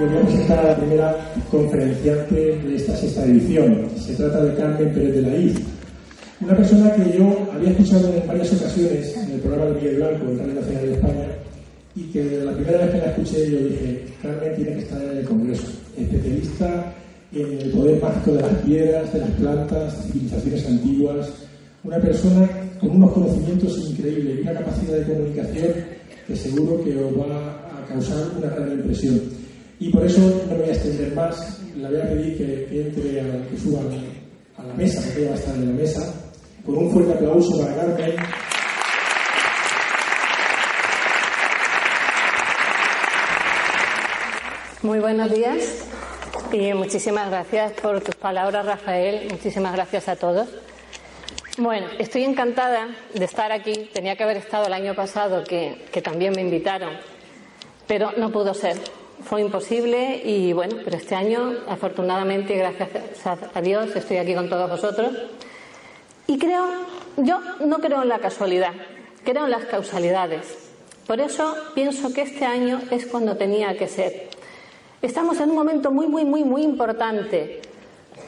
Yo voy a presentar a la primera conferenciante de esta sexta edición. Se trata de Carmen Pérez de la Iz, una persona que yo había escuchado en varias ocasiones en el programa de Miguel Blanco, en Radio Nacional de España, y que la primera vez que la escuché yo dije, Carmen tiene que estar en el Congreso, especialista en el poder mágico de las piedras, de las plantas, civilizaciones antiguas, una persona con unos conocimientos increíbles y una capacidad de comunicación que seguro que os va a causar una gran impresión. Y por eso no me voy a extender más, le voy a pedir que, que entre, a, que suba a la mesa, porque ella va a estar en la mesa, con un fuerte aplauso para Carmen. Muy buenos días y muchísimas gracias por tus palabras, Rafael. Muchísimas gracias a todos. Bueno, estoy encantada de estar aquí. Tenía que haber estado el año pasado, que, que también me invitaron, pero no pudo ser. Fue imposible y bueno, pero este año, afortunadamente, gracias a Dios, estoy aquí con todos vosotros. Y creo, yo no creo en la casualidad, creo en las causalidades. Por eso pienso que este año es cuando tenía que ser. Estamos en un momento muy, muy, muy, muy importante.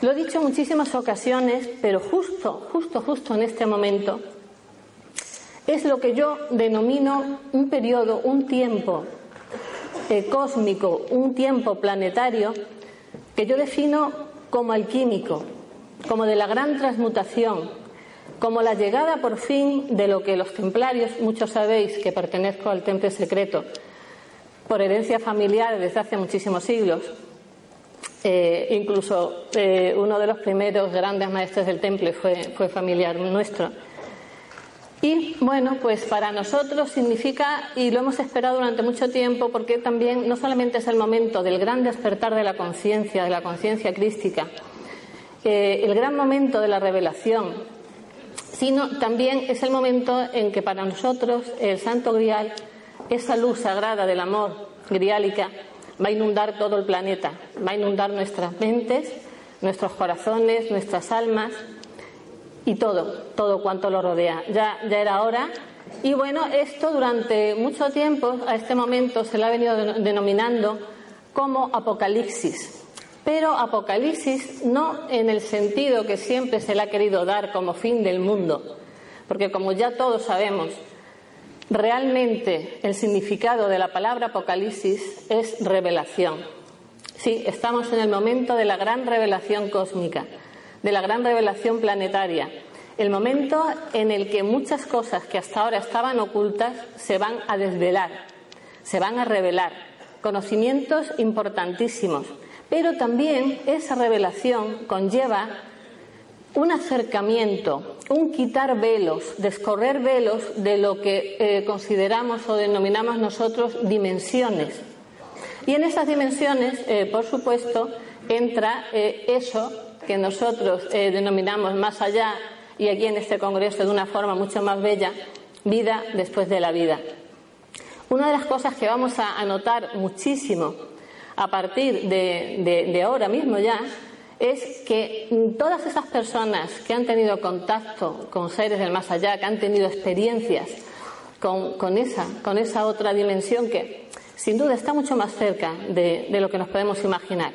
Lo he dicho en muchísimas ocasiones, pero justo, justo, justo en este momento es lo que yo denomino un periodo, un tiempo cósmico, un tiempo planetario que yo defino como alquímico, como de la gran transmutación, como la llegada por fin de lo que los templarios, muchos sabéis que pertenezco al temple secreto, por herencia familiar desde hace muchísimos siglos. Eh, incluso eh, uno de los primeros grandes maestros del temple fue, fue familiar nuestro. Y bueno, pues para nosotros significa, y lo hemos esperado durante mucho tiempo, porque también no solamente es el momento del gran despertar de la conciencia, de la conciencia crística, el gran momento de la revelación, sino también es el momento en que para nosotros el Santo Grial, esa luz sagrada del amor griálica, va a inundar todo el planeta, va a inundar nuestras mentes, nuestros corazones, nuestras almas y todo, todo cuanto lo rodea. Ya, ya era hora. Y bueno, esto durante mucho tiempo, a este momento, se le ha venido denominando como apocalipsis. Pero apocalipsis no en el sentido que siempre se le ha querido dar como fin del mundo, porque como ya todos sabemos, realmente el significado de la palabra apocalipsis es revelación. Sí, estamos en el momento de la gran revelación cósmica de la gran revelación planetaria, el momento en el que muchas cosas que hasta ahora estaban ocultas se van a desvelar, se van a revelar, conocimientos importantísimos, pero también esa revelación conlleva un acercamiento, un quitar velos, descorrer velos de lo que eh, consideramos o denominamos nosotros dimensiones. Y en esas dimensiones, eh, por supuesto, entra eh, eso que nosotros eh, denominamos más allá y aquí en este Congreso de una forma mucho más bella, vida después de la vida. Una de las cosas que vamos a, notar muchísimo a partir de, ahora mismo ya es que todas esas personas que han tenido contacto con seres del más allá, que han tenido experiencias con, esa, con esa otra dimensión que sin duda está mucho más cerca de lo que nos podemos imaginar,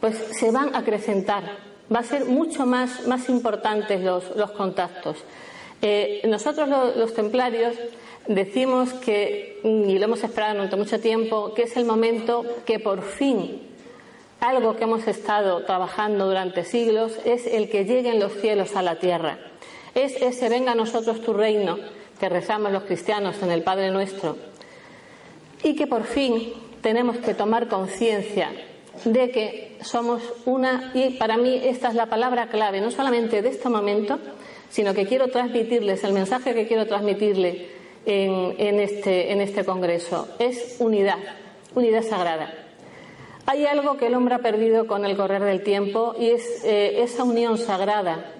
pues se van a acrecentar va a ser mucho más, más importantes los, contactos. Eh, nosotros los, templarios decimos que, y lo hemos esperado durante mucho tiempo, que es el momento que por fin algo que hemos estado trabajando durante siglos, es el que lleguen los cielos a la tierra. Es ese venga a nosotros tu reino que rezamos los cristianos en el Padre nuestro. Y que por fin tenemos que tomar conciencia de que somos una, y para mí esta es la palabra clave, no solamente de este momento, sino que quiero transmitirles, el mensaje que quiero transmitirle en, este, en este Congreso, es unidad, unidad sagrada. Hay algo que el hombre ha perdido con el correr del tiempo y es eh, esa unión sagrada,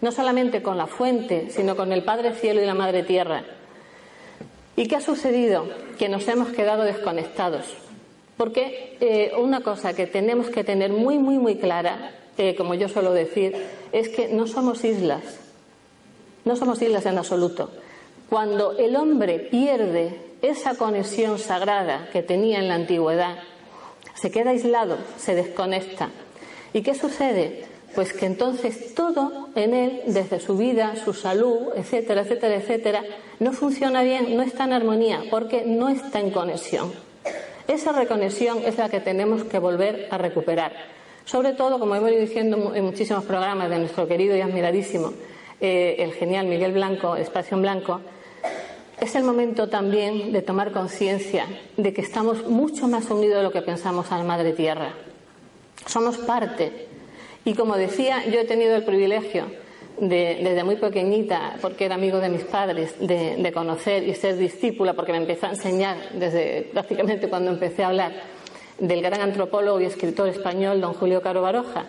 no solamente con la fuente, sino con el Padre Cielo y la Madre Tierra. ¿Y qué ha sucedido? Que nos hemos quedado desconectados. Porque eh, una cosa que tenemos que tener muy, muy, muy clara, eh, como yo suelo decir, es que no somos islas. No somos islas en absoluto. Cuando el hombre pierde esa conexión sagrada que tenía en la antigüedad, se queda aislado, se desconecta. ¿Y qué sucede? Pues que entonces todo en él, desde su vida, su salud, etcétera, etcétera, etcétera, no funciona bien, no está en armonía, porque no está en conexión. Esa reconexión es la que tenemos que volver a recuperar. Sobre todo, como hemos ido diciendo en muchísimos programas de nuestro querido y admiradísimo, eh, el genial Miguel Blanco, Espacio en Blanco, es el momento también de tomar conciencia de que estamos mucho más unidos de lo que pensamos a la Madre Tierra. Somos parte. Y como decía, yo he tenido el privilegio de, desde muy pequeñita, porque era amigo de mis padres, de, conocer y ser discípula, porque me empezó a enseñar desde prácticamente cuando empecé a hablar del gran antropólogo y escritor español don Julio Caro Baroja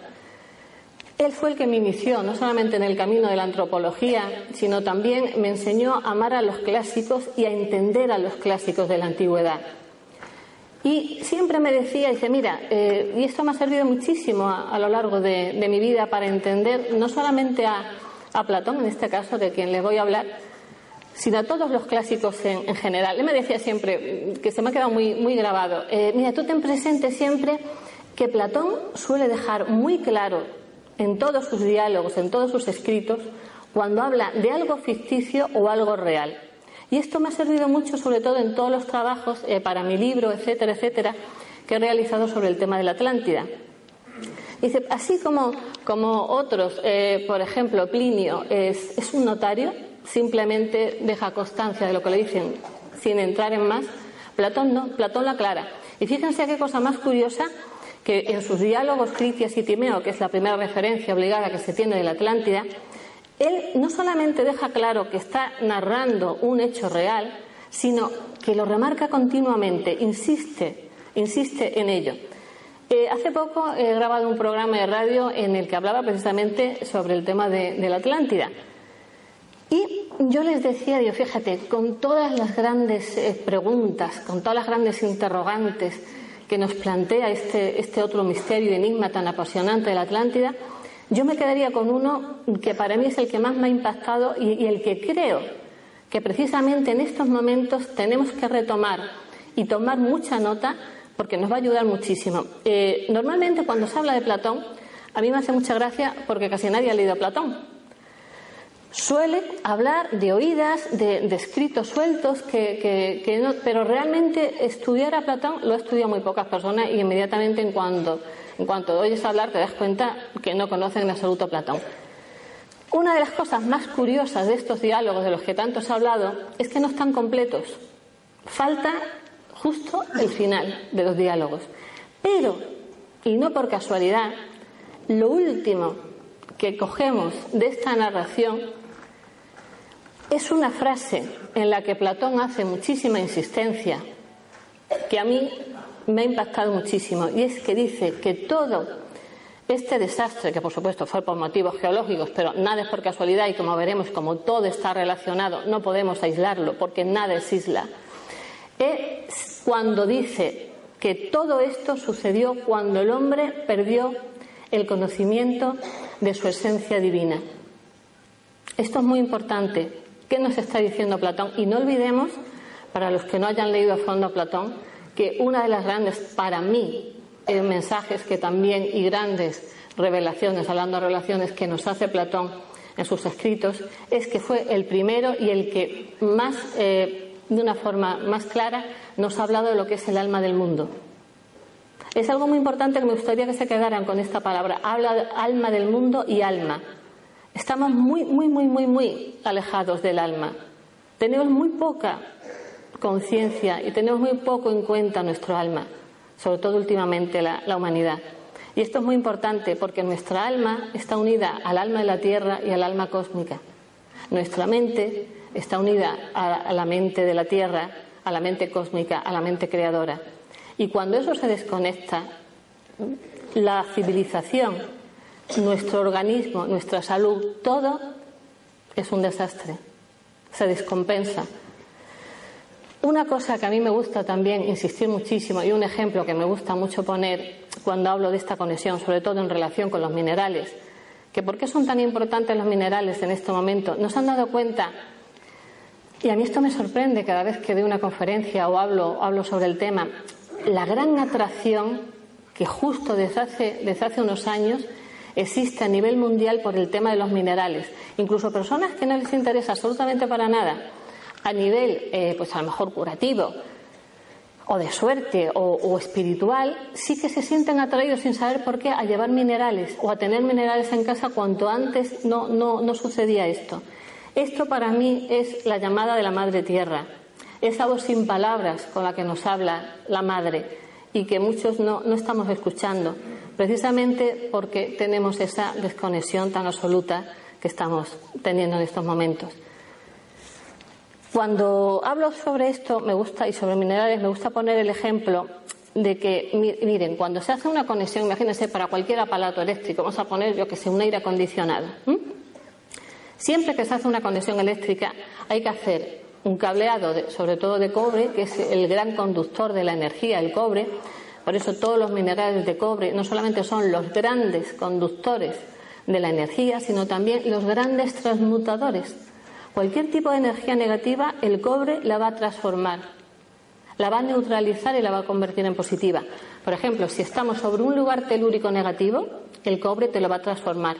él fue el que me inició, no solamente en el camino de la antropología, sino también me enseñó a amar a los clásicos y a entender a los clásicos de la antigüedad. Y siempre me decía, dice, mira, eh, y esto me ha servido muchísimo a, lo largo de, mi vida para entender no solamente a, Platón, en este caso, de quien le voy a hablar, sino a todos los clásicos en, general. Él me decía siempre, que se me ha quedado muy, grabado, eh, mira, tú ten presente siempre que Platón suele dejar muy claro en todos sus diálogos, en todos sus escritos, cuando habla de algo ficticio o algo real. Y esto me ha servido mucho, sobre todo en todos los trabajos eh, para mi libro, etcétera, etcétera, que he realizado sobre el tema de la Atlántida. Dice, así como, como otros, eh, por ejemplo, Plinio es, un notario, simplemente deja constancia de lo que le dicen sin entrar en más, Platón no, Platón la aclara. Y fíjense qué cosa más curiosa, que en sus diálogos Critias y Timeo, que es la primera referencia obligada que se tiene de la Atlántida, él no solamente deja claro que está narrando un hecho real, sino que lo remarca continuamente, insiste, insiste en ello. Eh, hace poco he grabado un programa de radio en el que hablaba precisamente sobre el tema de, la Atlántida. Y yo les decía, Dios, fíjate, con todas las grandes eh, preguntas, con todas las grandes interrogantes, que nos plantea este, este otro misterio y enigma tan apasionante de la Atlántida, yo me quedaría con uno que para mí es el que más me ha impactado y, el que creo que precisamente en estos momentos tenemos que retomar y tomar mucha nota porque nos va a ayudar muchísimo. Eh, normalmente cuando se habla de Platón, a mí me hace mucha gracia porque casi nadie ha leído Platón suele hablar de oídas, de, escritos sueltos, que, no, pero realmente estudiar a Platón lo ha estudiado muy pocas personas y inmediatamente en cuanto, en cuanto oyes hablar te das cuenta que no conocen en absoluto a Platón. Una de las cosas más curiosas de estos diálogos de los que tanto se ha hablado es que no están completos. Falta justo el final de los diálogos. Pero, y no por casualidad, lo último que cogemos de esta narración es una frase en la que Platón hace muchísima insistencia, que a mí me ha impactado muchísimo, y es que dice que todo este desastre, que por supuesto fue por motivos geológicos, pero nada es por casualidad y como veremos, como todo está relacionado, no podemos aislarlo porque nada es isla, es cuando dice que todo esto sucedió cuando el hombre perdió el conocimiento de su esencia divina. Esto es muy importante ¿Qué nos está diciendo Platón? Y no olvidemos, para los que no hayan leído a fondo Platón, que una de las grandes, para mí, eh, mensajes que también y grandes revelaciones, hablando de revelaciones que nos hace Platón en sus escritos, es que fue el primero y el que más, eh, de una forma más clara, nos ha hablado de lo que es el alma del mundo. Es algo muy importante que me gustaría que se quedaran con esta palabra. Habla alma del mundo y alma. Estamos muy, muy, muy, muy, muy alejados del alma. Tenemos muy poca conciencia y tenemos muy poco en cuenta nuestro alma, sobre todo últimamente la, la humanidad. Y esto es muy importante porque nuestra alma está unida al alma de la tierra y al alma cósmica. Nuestra mente está unida a la mente de la tierra, a la mente cósmica, a la mente creadora. Y cuando eso se desconecta, la civilización, nuestro organismo, nuestra salud, todo es un desastre. Se descompensa. Una cosa que a mí me gusta también insistir muchísimo y un ejemplo que me gusta mucho poner cuando hablo de esta conexión, sobre todo en relación con los minerales, que por qué son tan importantes los minerales en este momento. ¿Nos han dado cuenta? Y a mí esto me sorprende cada vez que doy una conferencia o hablo, hablo sobre el tema. La gran atracción que justo desde hace, desde hace unos años existe a nivel mundial por el tema de los minerales. Incluso personas que no les interesa absolutamente para nada, a nivel, eh, pues a lo mejor curativo, o de suerte o, espiritual, sí que se sienten atraídos sin saber por qué a llevar minerales o a tener minerales en casa cuanto antes no, no, no sucedía esto. Esto para mí es la llamada de la Madre Tierra, esa voz sin palabras con la que nos habla la Madre y que muchos no, no estamos escuchando, precisamente porque tenemos esa desconexión tan absoluta que estamos teniendo en estos momentos. Cuando hablo sobre esto, me gusta, y sobre minerales, me gusta poner el ejemplo de que, miren, cuando se hace una conexión, imagínense, para cualquier aparato eléctrico, vamos a poner, yo que sé, un aire acondicionado. Siempre que se hace una conexión eléctrica, hay que hacer un cableado, sobre todo de cobre, que es el gran conductor de la energía, el cobre. Por eso todos los minerales de cobre no solamente son los grandes conductores de la energía, sino también los grandes transmutadores Cualquier tipo de energía negativa, el cobre la va a transformar, la va a neutralizar y la va a convertir en positiva. Por ejemplo, si estamos sobre un lugar telúrico negativo, el cobre te lo va a transformar.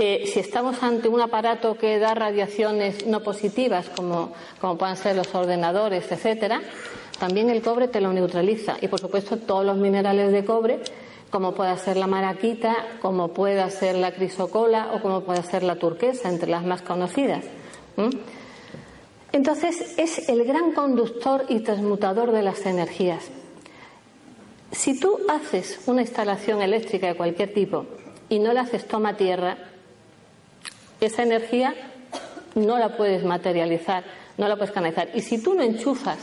Eh, si estamos ante un aparato que da radiaciones no positivas, como, como puedan ser los ordenadores, etcétera, también el cobre te lo neutraliza. Y por supuesto, todos los minerales de cobre, como pueda ser la maraquita, como pueda ser la crisocola o como pueda ser la turquesa, entre las más conocidas. ¿Mm? Entonces es el gran conductor y transmutador de las energías. Si tú haces una instalación eléctrica de cualquier tipo y no la haces toma tierra, esa energía no la puedes materializar, no la puedes canalizar. Y si tú no enchufas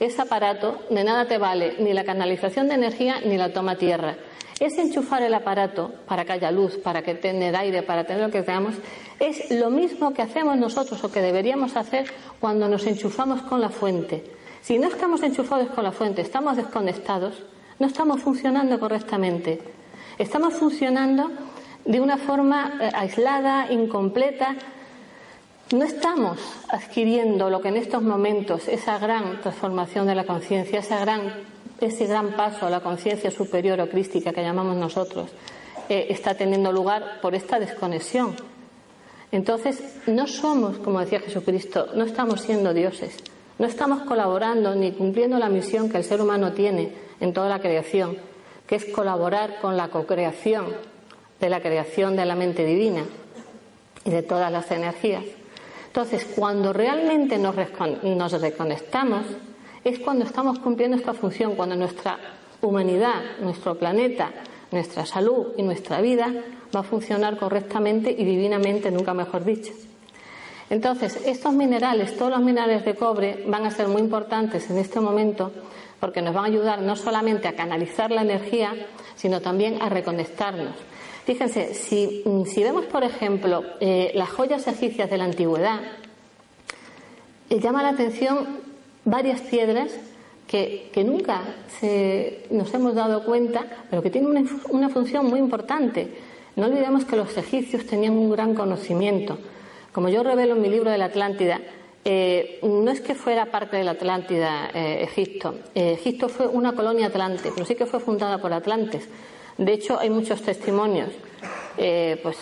ese aparato, de nada te vale ni la canalización de energía ni la toma tierra es enchufar el aparato para que haya luz, para que tenga aire, para tener lo que veamos, es lo mismo que hacemos nosotros o que deberíamos hacer cuando nos enchufamos con la fuente. Si no estamos enchufados con la fuente, estamos desconectados, no estamos funcionando correctamente. Estamos funcionando de una forma eh, aislada, incompleta. No estamos adquiriendo lo que en estos momentos, esa gran transformación de la conciencia, esa gran ese gran paso a la conciencia superior o crística que llamamos nosotros eh, está teniendo lugar por esta desconexión. Entonces, no somos, como decía Jesucristo, no estamos siendo dioses, no estamos colaborando ni cumpliendo la misión que el ser humano tiene en toda la creación, que es colaborar con la co-creación de la creación de la mente divina y de todas las energías. Entonces, cuando realmente nos, nos reconectamos, es cuando estamos cumpliendo esta función, cuando nuestra humanidad, nuestro planeta, nuestra salud y nuestra vida va a funcionar correctamente y divinamente, nunca mejor dicho. Entonces, estos minerales, todos los minerales de cobre, van a ser muy importantes en este momento porque nos van a ayudar no solamente a canalizar la energía, sino también a reconectarnos. Fíjense, si, vemos, por ejemplo, eh, las joyas egipcias de la antigüedad, eh, llama la atención varias piedras que, nunca nos hemos dado cuenta, pero que tienen una, función muy importante. No olvidemos que los egipcios tenían un gran conocimiento. Como yo revelo en mi libro de la Atlántida, eh, no es que fuera parte de la Atlántida eh, Egipto. Eh, Egipto fue una colonia atlante, pero sí que fue fundada por atlantes. De hecho, hay muchos testimonios, pues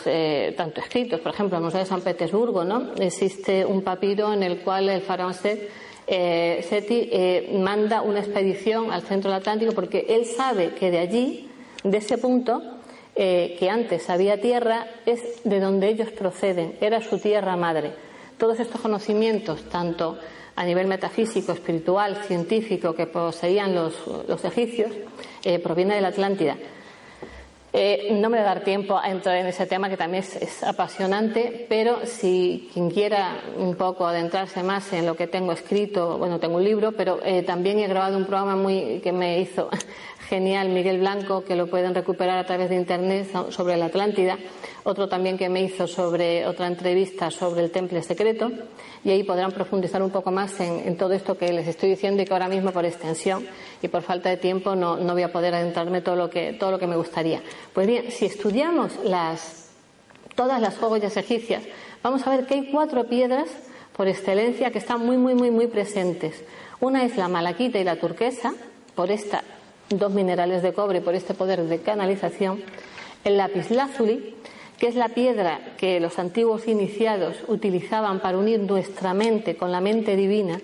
tanto escritos, por ejemplo, en el Museo de San Petersburgo, ¿no? Existe un papiro en el cual el faraón Set eh, SETI eh, manda una expedición al centro del Atlántico porque él sabe que de allí, de ese punto, eh, que antes había tierra, es de donde ellos proceden, era su tierra madre. Todos estos conocimientos, tanto a nivel metafísico, espiritual, científico, que poseían los, los egipcios, provienen de la Atlántida. Eh, no me va a dar tiempo a entrar en ese tema que también es, apasionante, pero si quien quiera un poco adentrarse más en lo que tengo escrito, bueno, tengo un libro, pero eh, también he grabado un programa muy que me hizo genial Miguel Blanco, que lo pueden recuperar a través de internet sobre la Atlántida, otro también que me hizo sobre otra entrevista sobre el temple secreto, y ahí podrán profundizar un poco más en, todo esto que les estoy diciendo y que ahora mismo por extensión y por falta de tiempo no, voy a poder adentrarme todo lo que todo lo que me gustaría. Pues bien, si estudiamos las todas las joyas egipcias, vamos a ver que hay cuatro piedras por excelencia que están muy muy muy muy presentes. Una es la malaquita y la turquesa, por esta dos minerales de cobre por este poder de canalización, el lapislázuli, que es la piedra que los antiguos iniciados utilizaban para unir nuestra mente con la mente divina,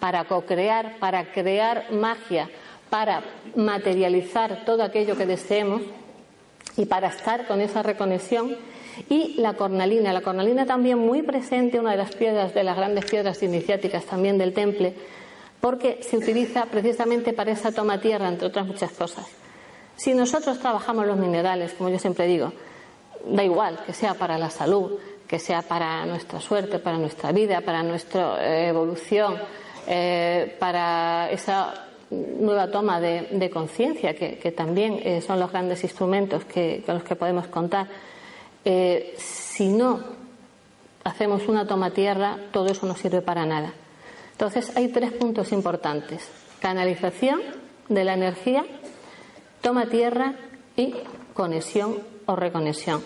para co-crear, para crear magia, para materializar todo aquello que deseemos y para estar con esa reconexión. Y la cornalina, la cornalina también muy presente, una de las piedras, de las grandes piedras iniciáticas también del temple, porque se utiliza precisamente para esa toma tierra, entre otras muchas cosas. Si nosotros trabajamos los minerales, como yo siempre digo, da igual que sea para la salud, que sea para nuestra suerte, para nuestra vida, para nuestra eh, evolución, eh, para esa nueva toma de, conciencia, que, también eh, son los grandes instrumentos con los que podemos contar. si no hacemos una toma tierra, todo eso no sirve para nada. Entonces hay tres puntos importantes. Canalización de la energía, toma tierra y conexión o reconexión.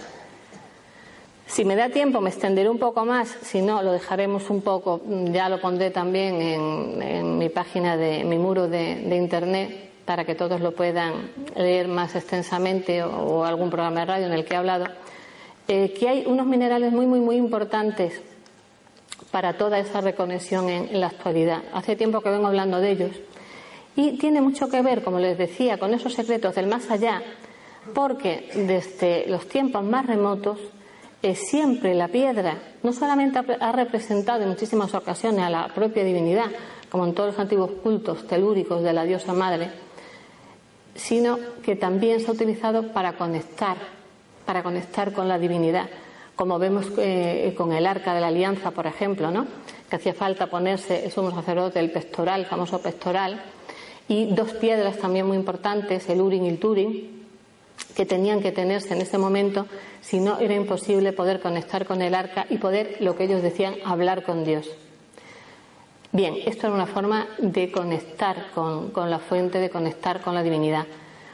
Si me da tiempo me extenderé un poco más, si no lo dejaremos un poco, ya lo pondré también en, mi página de mi muro de, internet para que todos lo puedan leer más extensamente o, algún programa de radio en el que he hablado, eh, que hay unos minerales muy, muy, muy importantes para toda esa reconexión en, la actualidad. Hace tiempo que vengo hablando de ellos y tiene mucho que ver, como les decía, con esos secretos del más allá, porque desde los tiempos más remotos eh, siempre la piedra no solamente ha representado en muchísimas ocasiones a la propia divinidad, como en todos los antiguos cultos telúricos de la diosa madre, sino que también se ha utilizado para conectar, para conectar con la divinidad como vemos eh, con el arca de la alianza, por ejemplo, ¿no? que hacía falta ponerse el sumo sacerdote, el pectoral, el famoso pectoral, y dos piedras también muy importantes, el urin y el turin, que tenían que tenerse en ese momento, si no era imposible poder conectar con el arca y poder, lo que ellos decían, hablar con Dios. Bien, esto era una forma de conectar con, con la fuente, de conectar con la divinidad.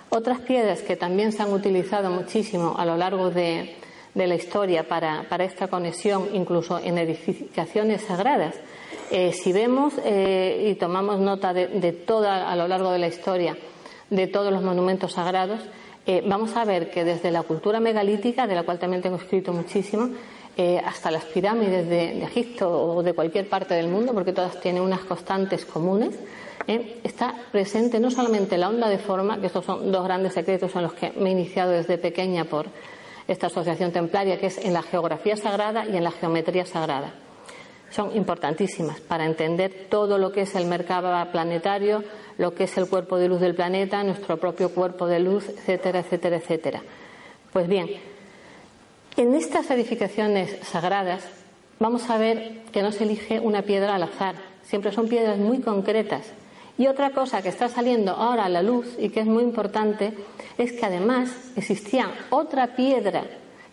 Otras piedras que también se han utilizado muchísimo a lo largo de, de la historia para, esta conexión, incluso en edificaciones sagradas. Eh, si vemos eh, y tomamos nota de, toda, a lo largo de la historia, de todos los monumentos sagrados, eh, vamos a ver que desde la cultura megalítica, de la cual también tengo escrito muchísimo, hasta las pirámides de, de, Egipto o de cualquier parte del mundo, porque todas tienen unas constantes comunes, está presente no solamente la onda de forma, que estos son dos grandes secretos en los que me he iniciado desde pequeña por, esta asociación templaria, que es en la geografía sagrada y en la geometría sagrada. Son importantísimas para entender todo lo que es el mercado planetario, lo que es el cuerpo de luz del planeta, nuestro propio cuerpo de luz, etcétera, etcétera, etcétera. Pues bien, en estas edificaciones sagradas vamos a ver que no se elige una piedra al azar, siempre son piedras muy concretas y otra cosa que está saliendo ahora a la luz y que es muy importante es que además existía otra piedra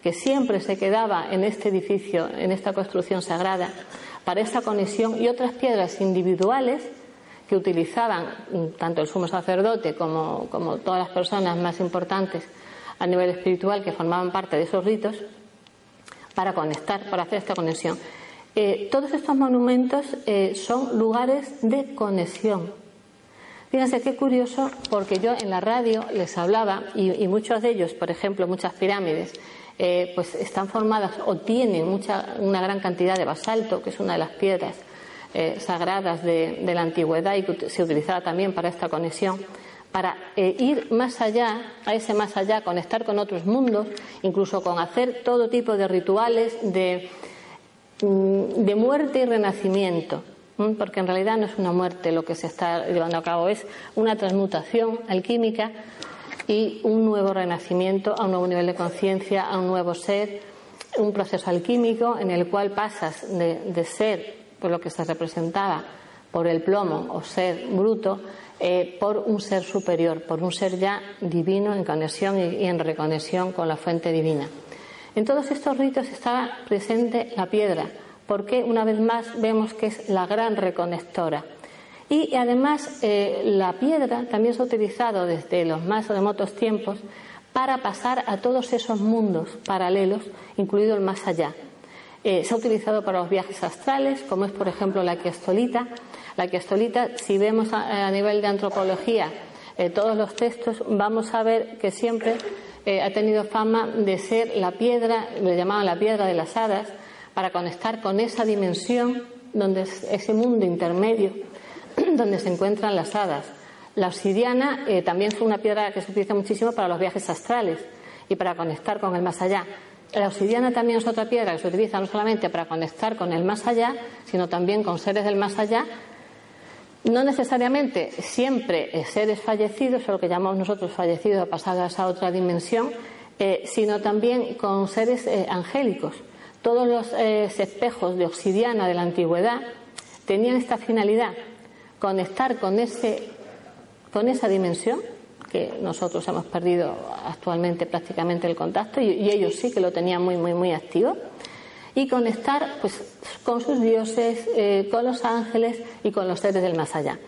que siempre se quedaba en este edificio, en esta construcción sagrada, para esta conexión y otras piedras individuales que utilizaban tanto el sumo sacerdote como, todas las personas más importantes a nivel espiritual que formaban parte de esos ritos para conectar, para hacer esta conexión. Eh, todos estos monumentos eh, son lugares de conexión, Fíjense qué curioso, porque yo en la radio les hablaba y, muchos de ellos, por ejemplo, muchas pirámides, eh, pues están formadas o tienen mucha, una gran cantidad de basalto, que es una de las piedras eh, sagradas de, la antigüedad y que se utilizaba también para esta conexión, para eh, ir más allá, a ese más allá, conectar con otros mundos, incluso con hacer todo tipo de rituales de, mm, de muerte y renacimiento, porque en realidad no es una muerte lo que se está llevando a cabo, es una transmutación alquímica y un nuevo renacimiento a un nuevo nivel de conciencia, a un nuevo ser, un proceso alquímico en el cual pasas de, ser, por lo que se representaba, por el plomo o ser bruto, eh, por un ser superior, por un ser ya divino en conexión y, en reconexión con la fuente divina. En todos estos ritos estaba presente la piedra, porque una vez más vemos que es la gran reconectora. Y además eh, la piedra también se ha utilizado desde los más remotos tiempos para pasar a todos esos mundos paralelos, incluido el más allá. Eh, se ha utilizado para los viajes astrales, como es, por ejemplo, la quiastolita. La quiastolita, si vemos a, nivel de antropología eh, todos los textos, vamos a ver que siempre ha tenido fama de ser la piedra, le llamaban la piedra de las hadas, para conectar con esa dimensión, donde es ese mundo intermedio, donde se encuentran las hadas. La obsidiana eh, también fue una piedra que se utiliza muchísimo para los viajes astrales y para conectar con el más allá. La obsidiana también es otra piedra que se utiliza no solamente para conectar con el más allá, sino también con seres del más allá. No necesariamente siempre seres fallecidos, o lo que llamamos nosotros fallecidos, pasados a otra dimensión, eh, sino también con seres eh, angélicos. Todos los espejos de obsidiana de la antigüedad tenían esta finalidad, conectar con ese con esa dimensión que nosotros hemos perdido actualmente prácticamente el contacto y, ellos sí que lo tenían muy muy muy activo y conectar pues con sus dioses, eh, con los ángeles y con los seres del más allá.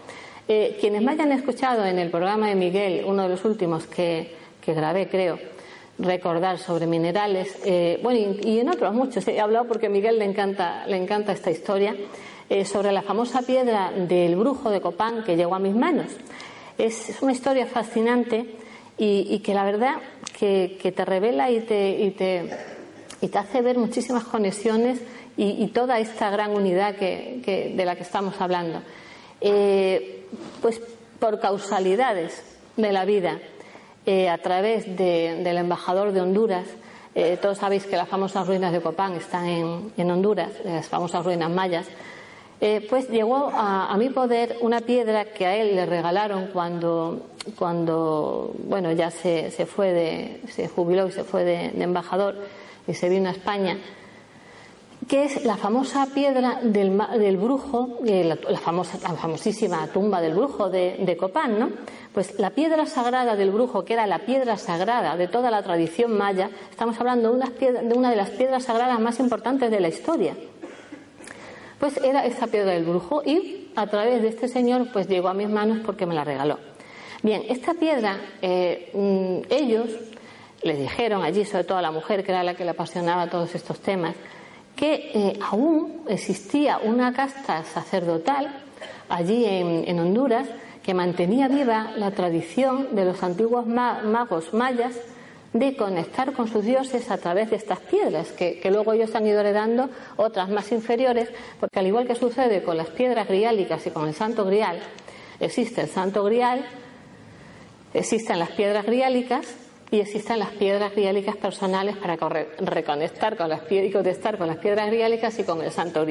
Eh, quienes me hayan escuchado en el programa de Miguel, uno de los últimos que, que grabé creo, recordar sobre minerales, eh, bueno, y, en otros muchos, he hablado porque a Miguel le encanta, le encanta esta historia, sobre la famosa piedra del brujo de Copán que llegó a mis manos. Es, una historia fascinante y, que la verdad que, te revela y te, y te, y te hace ver muchísimas conexiones y, toda esta gran unidad que, de la que estamos hablando. Eh, pues por causalidades de la vida, eh, a través del embajador de Honduras, eh, todos sabéis que las famosas ruinas de Copán están en, en Honduras, las famosas ruinas mayas, eh, pues llegó a, mi poder una piedra que a él le regalaron cuando, cuando bueno, ya se, se fue de, se jubiló y se fue de, embajador y se vino a España, que es la famosa piedra del, brujo, eh, la, famosísima tumba del brujo de, Copán, ¿no? Pues la piedra sagrada del brujo, que era la piedra sagrada de toda la tradición maya, estamos hablando de una de las piedras sagradas más importantes de la historia. Pues era esa piedra del brujo y a través de este señor pues llegó a mis manos porque me la regaló. Bien, esta piedra, eh, mm, ellos les dijeron allí, sobre todo a la mujer que era la que le apasionaba todos estos temas, que eh, aún existía una casta sacerdotal allí en, Honduras que mantenía viva la tradición de los antiguos magos mayas de conectar con sus dioses a través de estas piedras, que, luego ellos han ido heredando otras más inferiores, porque al igual que sucede con las piedras griálicas y con el santo grial, existe el santo grial, existen las piedras griálicas y existen las piedras griálicas personales para reconectar con las, piedras, con las piedras griálicas y con el santo.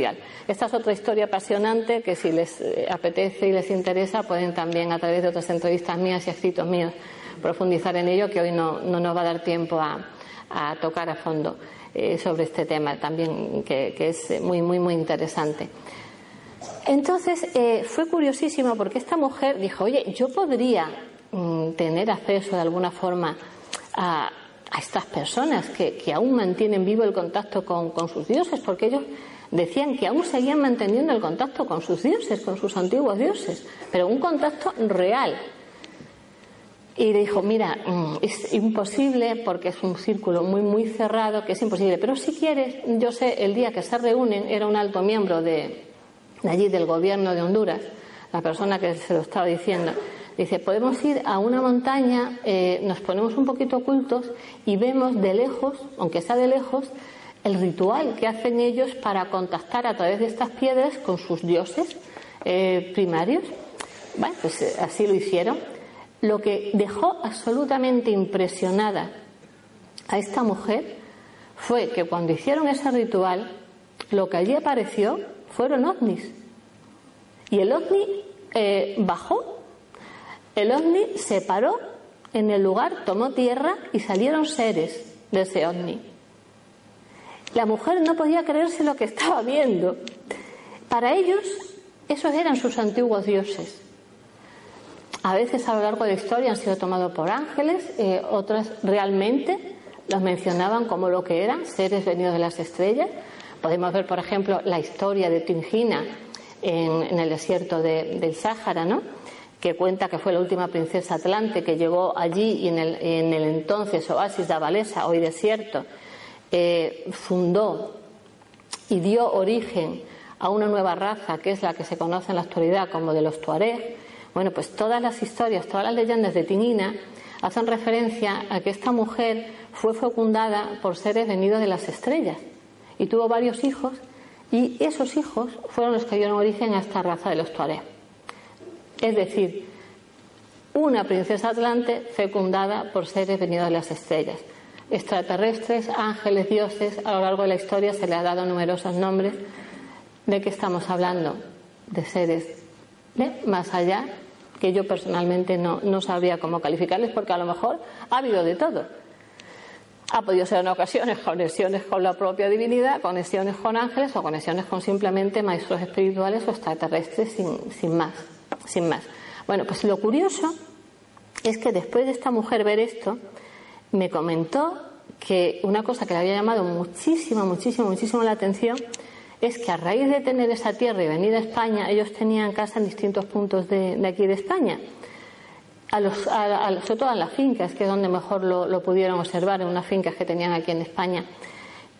Esta es otra historia apasionante que si les eh, apetece y les interesa pueden también a través de otras entrevistas mías y escritos míos profundizar en ello, que hoy no, no nos va a dar tiempo a, a tocar a fondo eh, sobre este tema también, que, que, es muy, muy, muy interesante. Entonces, eh, fue curiosísimo porque esta mujer dijo, oye, yo podría mm, tener acceso de alguna forma a, estas personas que, que, aún mantienen vivo el contacto con, con sus dioses, porque ellos decían que aún seguían manteniendo el contacto con sus dioses, con sus antiguos dioses, pero un contacto real, y dijo, mira, mm, es imposible porque es un círculo muy, muy cerrado, que es imposible. Pero si quieres, yo sé, el día que se reúnen, era un alto miembro de, allí del gobierno de Honduras, la persona que se lo estaba diciendo. Dice, podemos ir a una montaña, eh, nos ponemos un poquito ocultos y vemos de lejos, aunque sea de lejos, el ritual que hacen ellos para contactar a través de estas piedras con sus dioses eh, primarios. Bueno, pues eh, así lo hicieron. Lo que dejó absolutamente impresionada a esta mujer fue que cuando hicieron ese ritual, lo que allí apareció fueron ovnis. Y el ovni bajó, el ovni se paró en el lugar, tomó tierra y salieron seres de ese ovni. La mujer no podía creerse lo que estaba viendo. Para ellos, esos eran sus antiguos dioses. A veces a lo largo de la historia han sido tomados por ángeles, eh, otras realmente los mencionaban como lo que eran, seres venidos de las estrellas. Podemos ver, por ejemplo, la historia de Tingina en, el desierto del Sáhara, ¿no? Que cuenta que fue la última princesa atlante que llegó allí y en el, en el entonces oasis de Abalesa, hoy desierto, eh, fundó y dio origen a una nueva raza que es la que se conoce en la actualidad como de los Tuareg, bueno, pues todas las historias, todas las leyendas de Tinina hacen referencia a que esta mujer fue fecundada por seres venidos de las estrellas y tuvo varios hijos y esos hijos fueron los que dieron origen a esta raza de los Tuareg. Es decir, una princesa atlante fecundada por seres venidos de las estrellas extraterrestres, ángeles, dioses, a lo largo de la historia se le ha dado numerosos nombres. ¿De qué estamos hablando? De seres más allá, que yo personalmente no, no sabría cómo calificarles, porque a lo mejor ha habido de todo. Ha podido ser en ocasiones conexiones con la propia divinidad, conexiones con ángeles o conexiones con simplemente maestros espirituales o extraterrestres sin, sin más, sin más. Bueno, pues lo curioso es que después de esta mujer ver esto, me comentó que una cosa que le había llamado muchísimo, muchísimo, muchísimo la atención es que a raíz de tener esa tierra y venir a España, ellos tenían casa en distintos puntos de, aquí de España. A los, a, sobre todo en las fincas, que es donde mejor lo, lo, pudieron observar, en unas fincas que tenían aquí en España,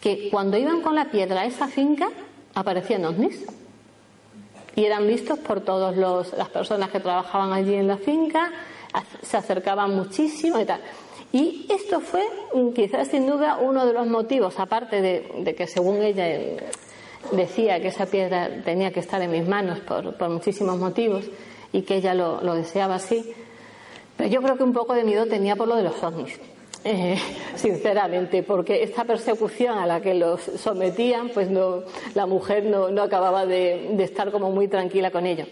que cuando iban con la piedra a esa finca aparecían ovnis y eran vistos por todas las personas que trabajaban allí en la finca, se acercaban muchísimo y tal. Y esto fue mm, quizás sin duda uno de los motivos, aparte de, que según ella eh, decía que esa piedra tenía que estar en mis manos por, muchísimos motivos y que ella lo, deseaba así, pero yo creo que un poco de miedo tenía por lo de los ovnis. Eh, sinceramente, porque esta persecución a la que los sometían, pues no, la mujer no, acababa de, de estar como muy tranquila con ello.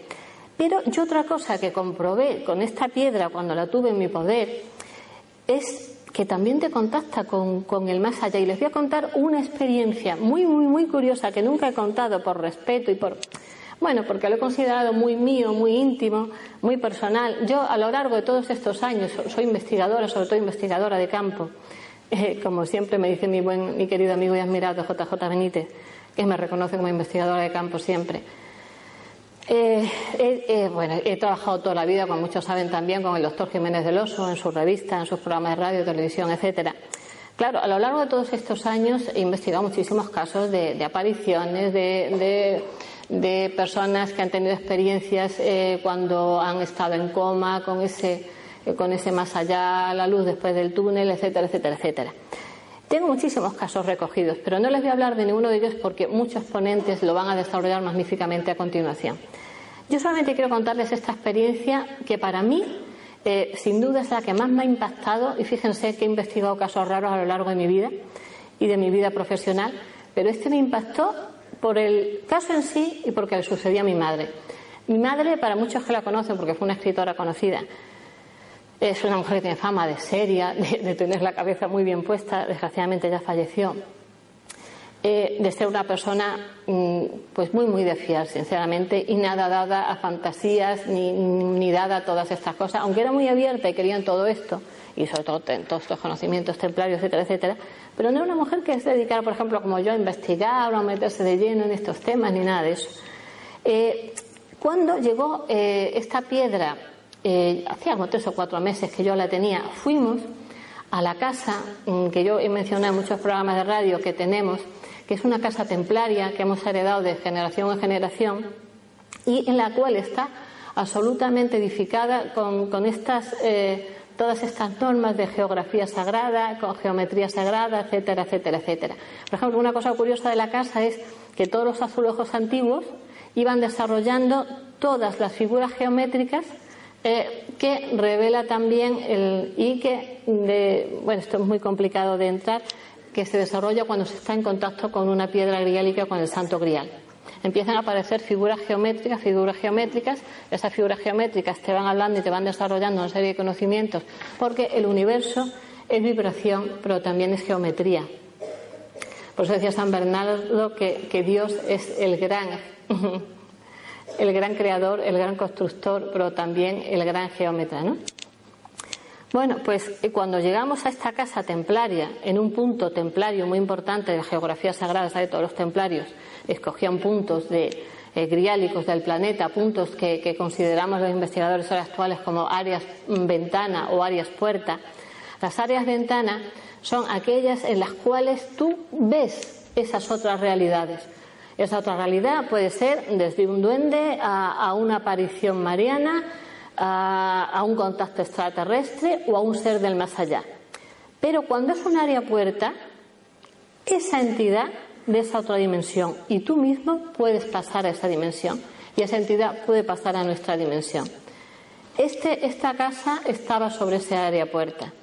Pero yo otra cosa que comprobé con esta piedra cuando la tuve en mi poder, es que también te contacta con, el más allá. Y les voy a contar una experiencia muy, muy, muy curiosa que nunca he contado por respeto y por... Bueno, porque lo he considerado muy mío, muy íntimo, muy personal. Yo a lo largo de todos estos años soy investigadora, sobre todo investigadora de campo, eh, como siempre me dice mi buen, mi querido amigo y admirado JJ Benítez, que me reconoce como investigadora de campo siempre. Eh, bueno, he trabajado toda la vida, como muchos saben también, con el doctor Jiménez del Oso, en su revista, en sus programas de radio, televisión, etcétera. Claro, a lo largo de todos estos años he investigado muchísimos casos de, apariciones, de, personas que han tenido experiencias eh, cuando han estado en coma, con ese, eh, con ese más allá, la luz después del túnel, etcétera, etcétera, etcétera. Tengo muchísimos casos recogidos, pero no les voy a hablar de ninguno de ellos porque muchos ponentes lo van a desarrollar magníficamente a continuación. Yo solamente quiero contarles esta experiencia que para mí, eh, sin duda, es la que más me ha impactado y fíjense que he investigado casos raros a lo largo de mi vida y de mi vida profesional, pero este me impactó por el caso en sí y porque le sucedió a mi madre. Mi madre, para muchos que la conocen, porque fue una escritora conocida, es una mujer que tiene fama de seria, de, tener la cabeza muy bien puesta. Desgraciadamente ya falleció. Eh, de ser una persona mm, pues muy muy de fiar sinceramente y nada dada a fantasías ni, ni dada a todas estas cosas aunque era muy abierta y quería en todo esto y sobre todo en todos estos conocimientos templarios etcétera etcétera pero no era una mujer que se dedicara por ejemplo como yo a investigar o a meterse de lleno en estos temas ni nada de eso. Eh, cuando llegó eh, esta piedra eh, hacía tres o cuatro meses que yo la tenía, fuimos a la casa mm, que yo he mencionado en muchos programas de radio que tenemos, que es una casa templaria que hemos heredado de generación en generación y en la cual está absolutamente edificada con, estas, eh, todas estas normas de geografía sagrada, con geometría sagrada, etcétera, etcétera, etcétera. Por ejemplo, una cosa curiosa de la casa es que todos los azulejos antiguos iban desarrollando todas las figuras geométricas eh, que revela también el, y que, de, bueno, esto es muy complicado de entrar, que se desarrolla cuando se está en contacto con una piedra griálica, con el santo grial. Empiezan a aparecer figuras geométricas, figuras geométricas, esas figuras geométricas te van hablando y te van desarrollando una serie de conocimientos, porque el universo es vibración, pero también es geometría. Por eso decía San Bernardo que, Dios es el gran el gran creador, el gran constructor, pero también el gran geómetra, ¿no? Bueno, pues eh, cuando llegamos a esta casa templaria, en un punto templario muy importante de la geografía sagrada, de todos los templarios escogían puntos de eh, griálicos del planeta, puntos que, consideramos los investigadores actuales como áreas mm, ventana o áreas puerta. Las áreas ventana son aquellas en las cuales tú ves esas otras realidades. Esa otra realidad puede ser desde un duende a, una aparición mariana, a, un contacto extraterrestre o a un ser del más allá. Pero cuando es un área puerta, esa entidad de esa otra dimensión y tú mismo puedes pasar a esa dimensión y esa entidad puede pasar a nuestra dimensión. Este, esta casa estaba sobre esa área puerta.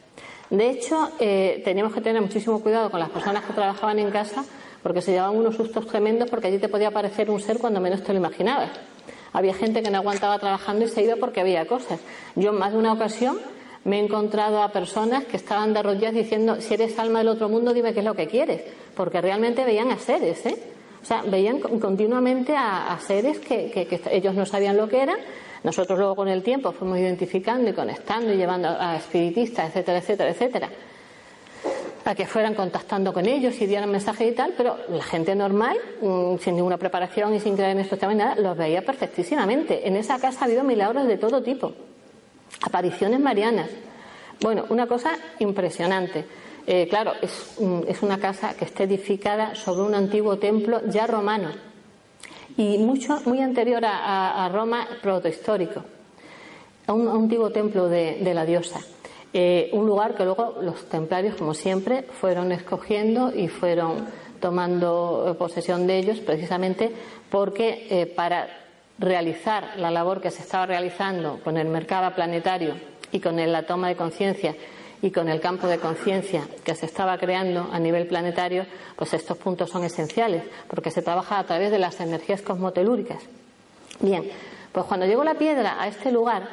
De hecho, eh, teníamos que tener muchísimo cuidado con las personas que trabajaban en casa porque se llevaban unos sustos tremendos porque allí te podía aparecer un ser cuando menos te lo imaginabas. Había gente que no aguantaba trabajando y se iba porque había cosas. Yo en más de una ocasión me he encontrado a personas que estaban de rodillas diciendo, si eres alma del otro mundo, dime qué es lo que quieres, porque realmente veían a seres, ¿eh? O sea, veían continuamente a, seres que, ellos no sabían lo que eran. Nosotros luego con el tiempo fuimos identificando y conectando y llevando a espiritistas, etcétera, etcétera, etcétera a que fueran contactando con ellos y dieran mensajes y tal, pero la gente normal, mm, sin ninguna preparación y sin creer en estos temas nada, los veía perfectísimamente. En esa casa ha habido milagros de todo tipo, apariciones marianas. Bueno, una cosa impresionante. Eh, claro, es, es, una casa que está edificada sobre un antiguo templo ya romano y mucho, muy anterior a, Roma protohistórico, a un, antiguo templo de la diosa. Eh, un lugar que luego los templarios, como siempre, fueron escogiendo y fueron tomando eh, posesión de ellos precisamente porque eh, para realizar la labor que se estaba realizando con el mercado planetario y con la toma de conciencia y con el campo de conciencia que se estaba creando a nivel planetario, pues estos puntos son esenciales, porque se trabaja a través de las energías cosmotelúricas. Bien, pues cuando llegó la piedra a este lugar,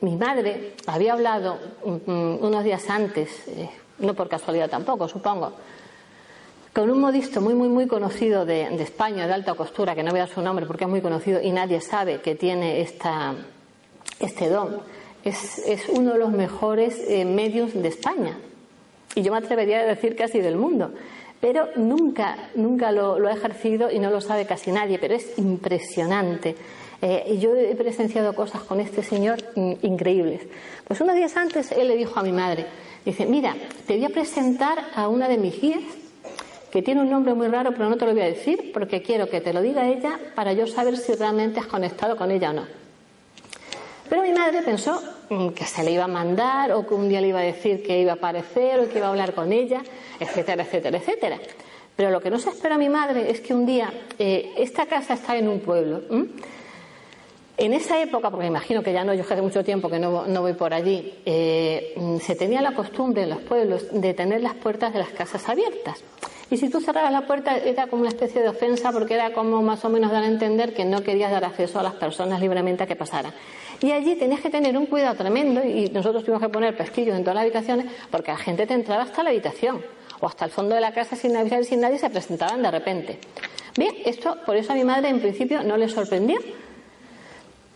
mi madre había hablado mm, mm, unos días antes, eh, no por casualidad tampoco, supongo, con un modisto muy, muy, muy conocido de, España, de alta costura, que no voy a dar su nombre porque es muy conocido y nadie sabe que tiene esta, este don. Es, uno de los mejores eh, medios de España. Y yo me atrevería a decir casi del mundo. Pero nunca, nunca lo ha ejercido y no lo sabe casi nadie. Pero es impresionante eh, yo he presenciado cosas con este señor increíbles. Pues unos días antes él le dijo a mi madre, dice, mira, te voy a presentar a una de mis guías que tiene un nombre muy raro, pero no te lo voy a decir porque quiero que te lo diga ella para yo saber si realmente has conectado con ella o no. Pero mi madre pensó mm, que se le iba a mandar o que un día le iba a decir que iba a aparecer o que iba a hablar con ella, etcétera, etcétera, etcétera. Pero lo que no se espera a mi madre es que un día eh, esta casa está en un pueblo. En esa época, porque me imagino que ya no, yo hace mucho tiempo que no, voy por allí, eh, se tenía la costumbre en los pueblos de tener las puertas de las casas abiertas. Y si tú cerrabas la puerta era como una especie de ofensa porque era como más o menos dar a entender que no querías dar acceso a las personas libremente a que pasaran. Y allí tenías que tener un cuidado tremendo y nosotros tuvimos que poner pestillos en todas las habitaciones porque la gente te entraba hasta la habitación o hasta el fondo de la casa sin avisar y sin nadie se presentaban de repente. Bien, esto por eso a mi madre en principio no le sorprendió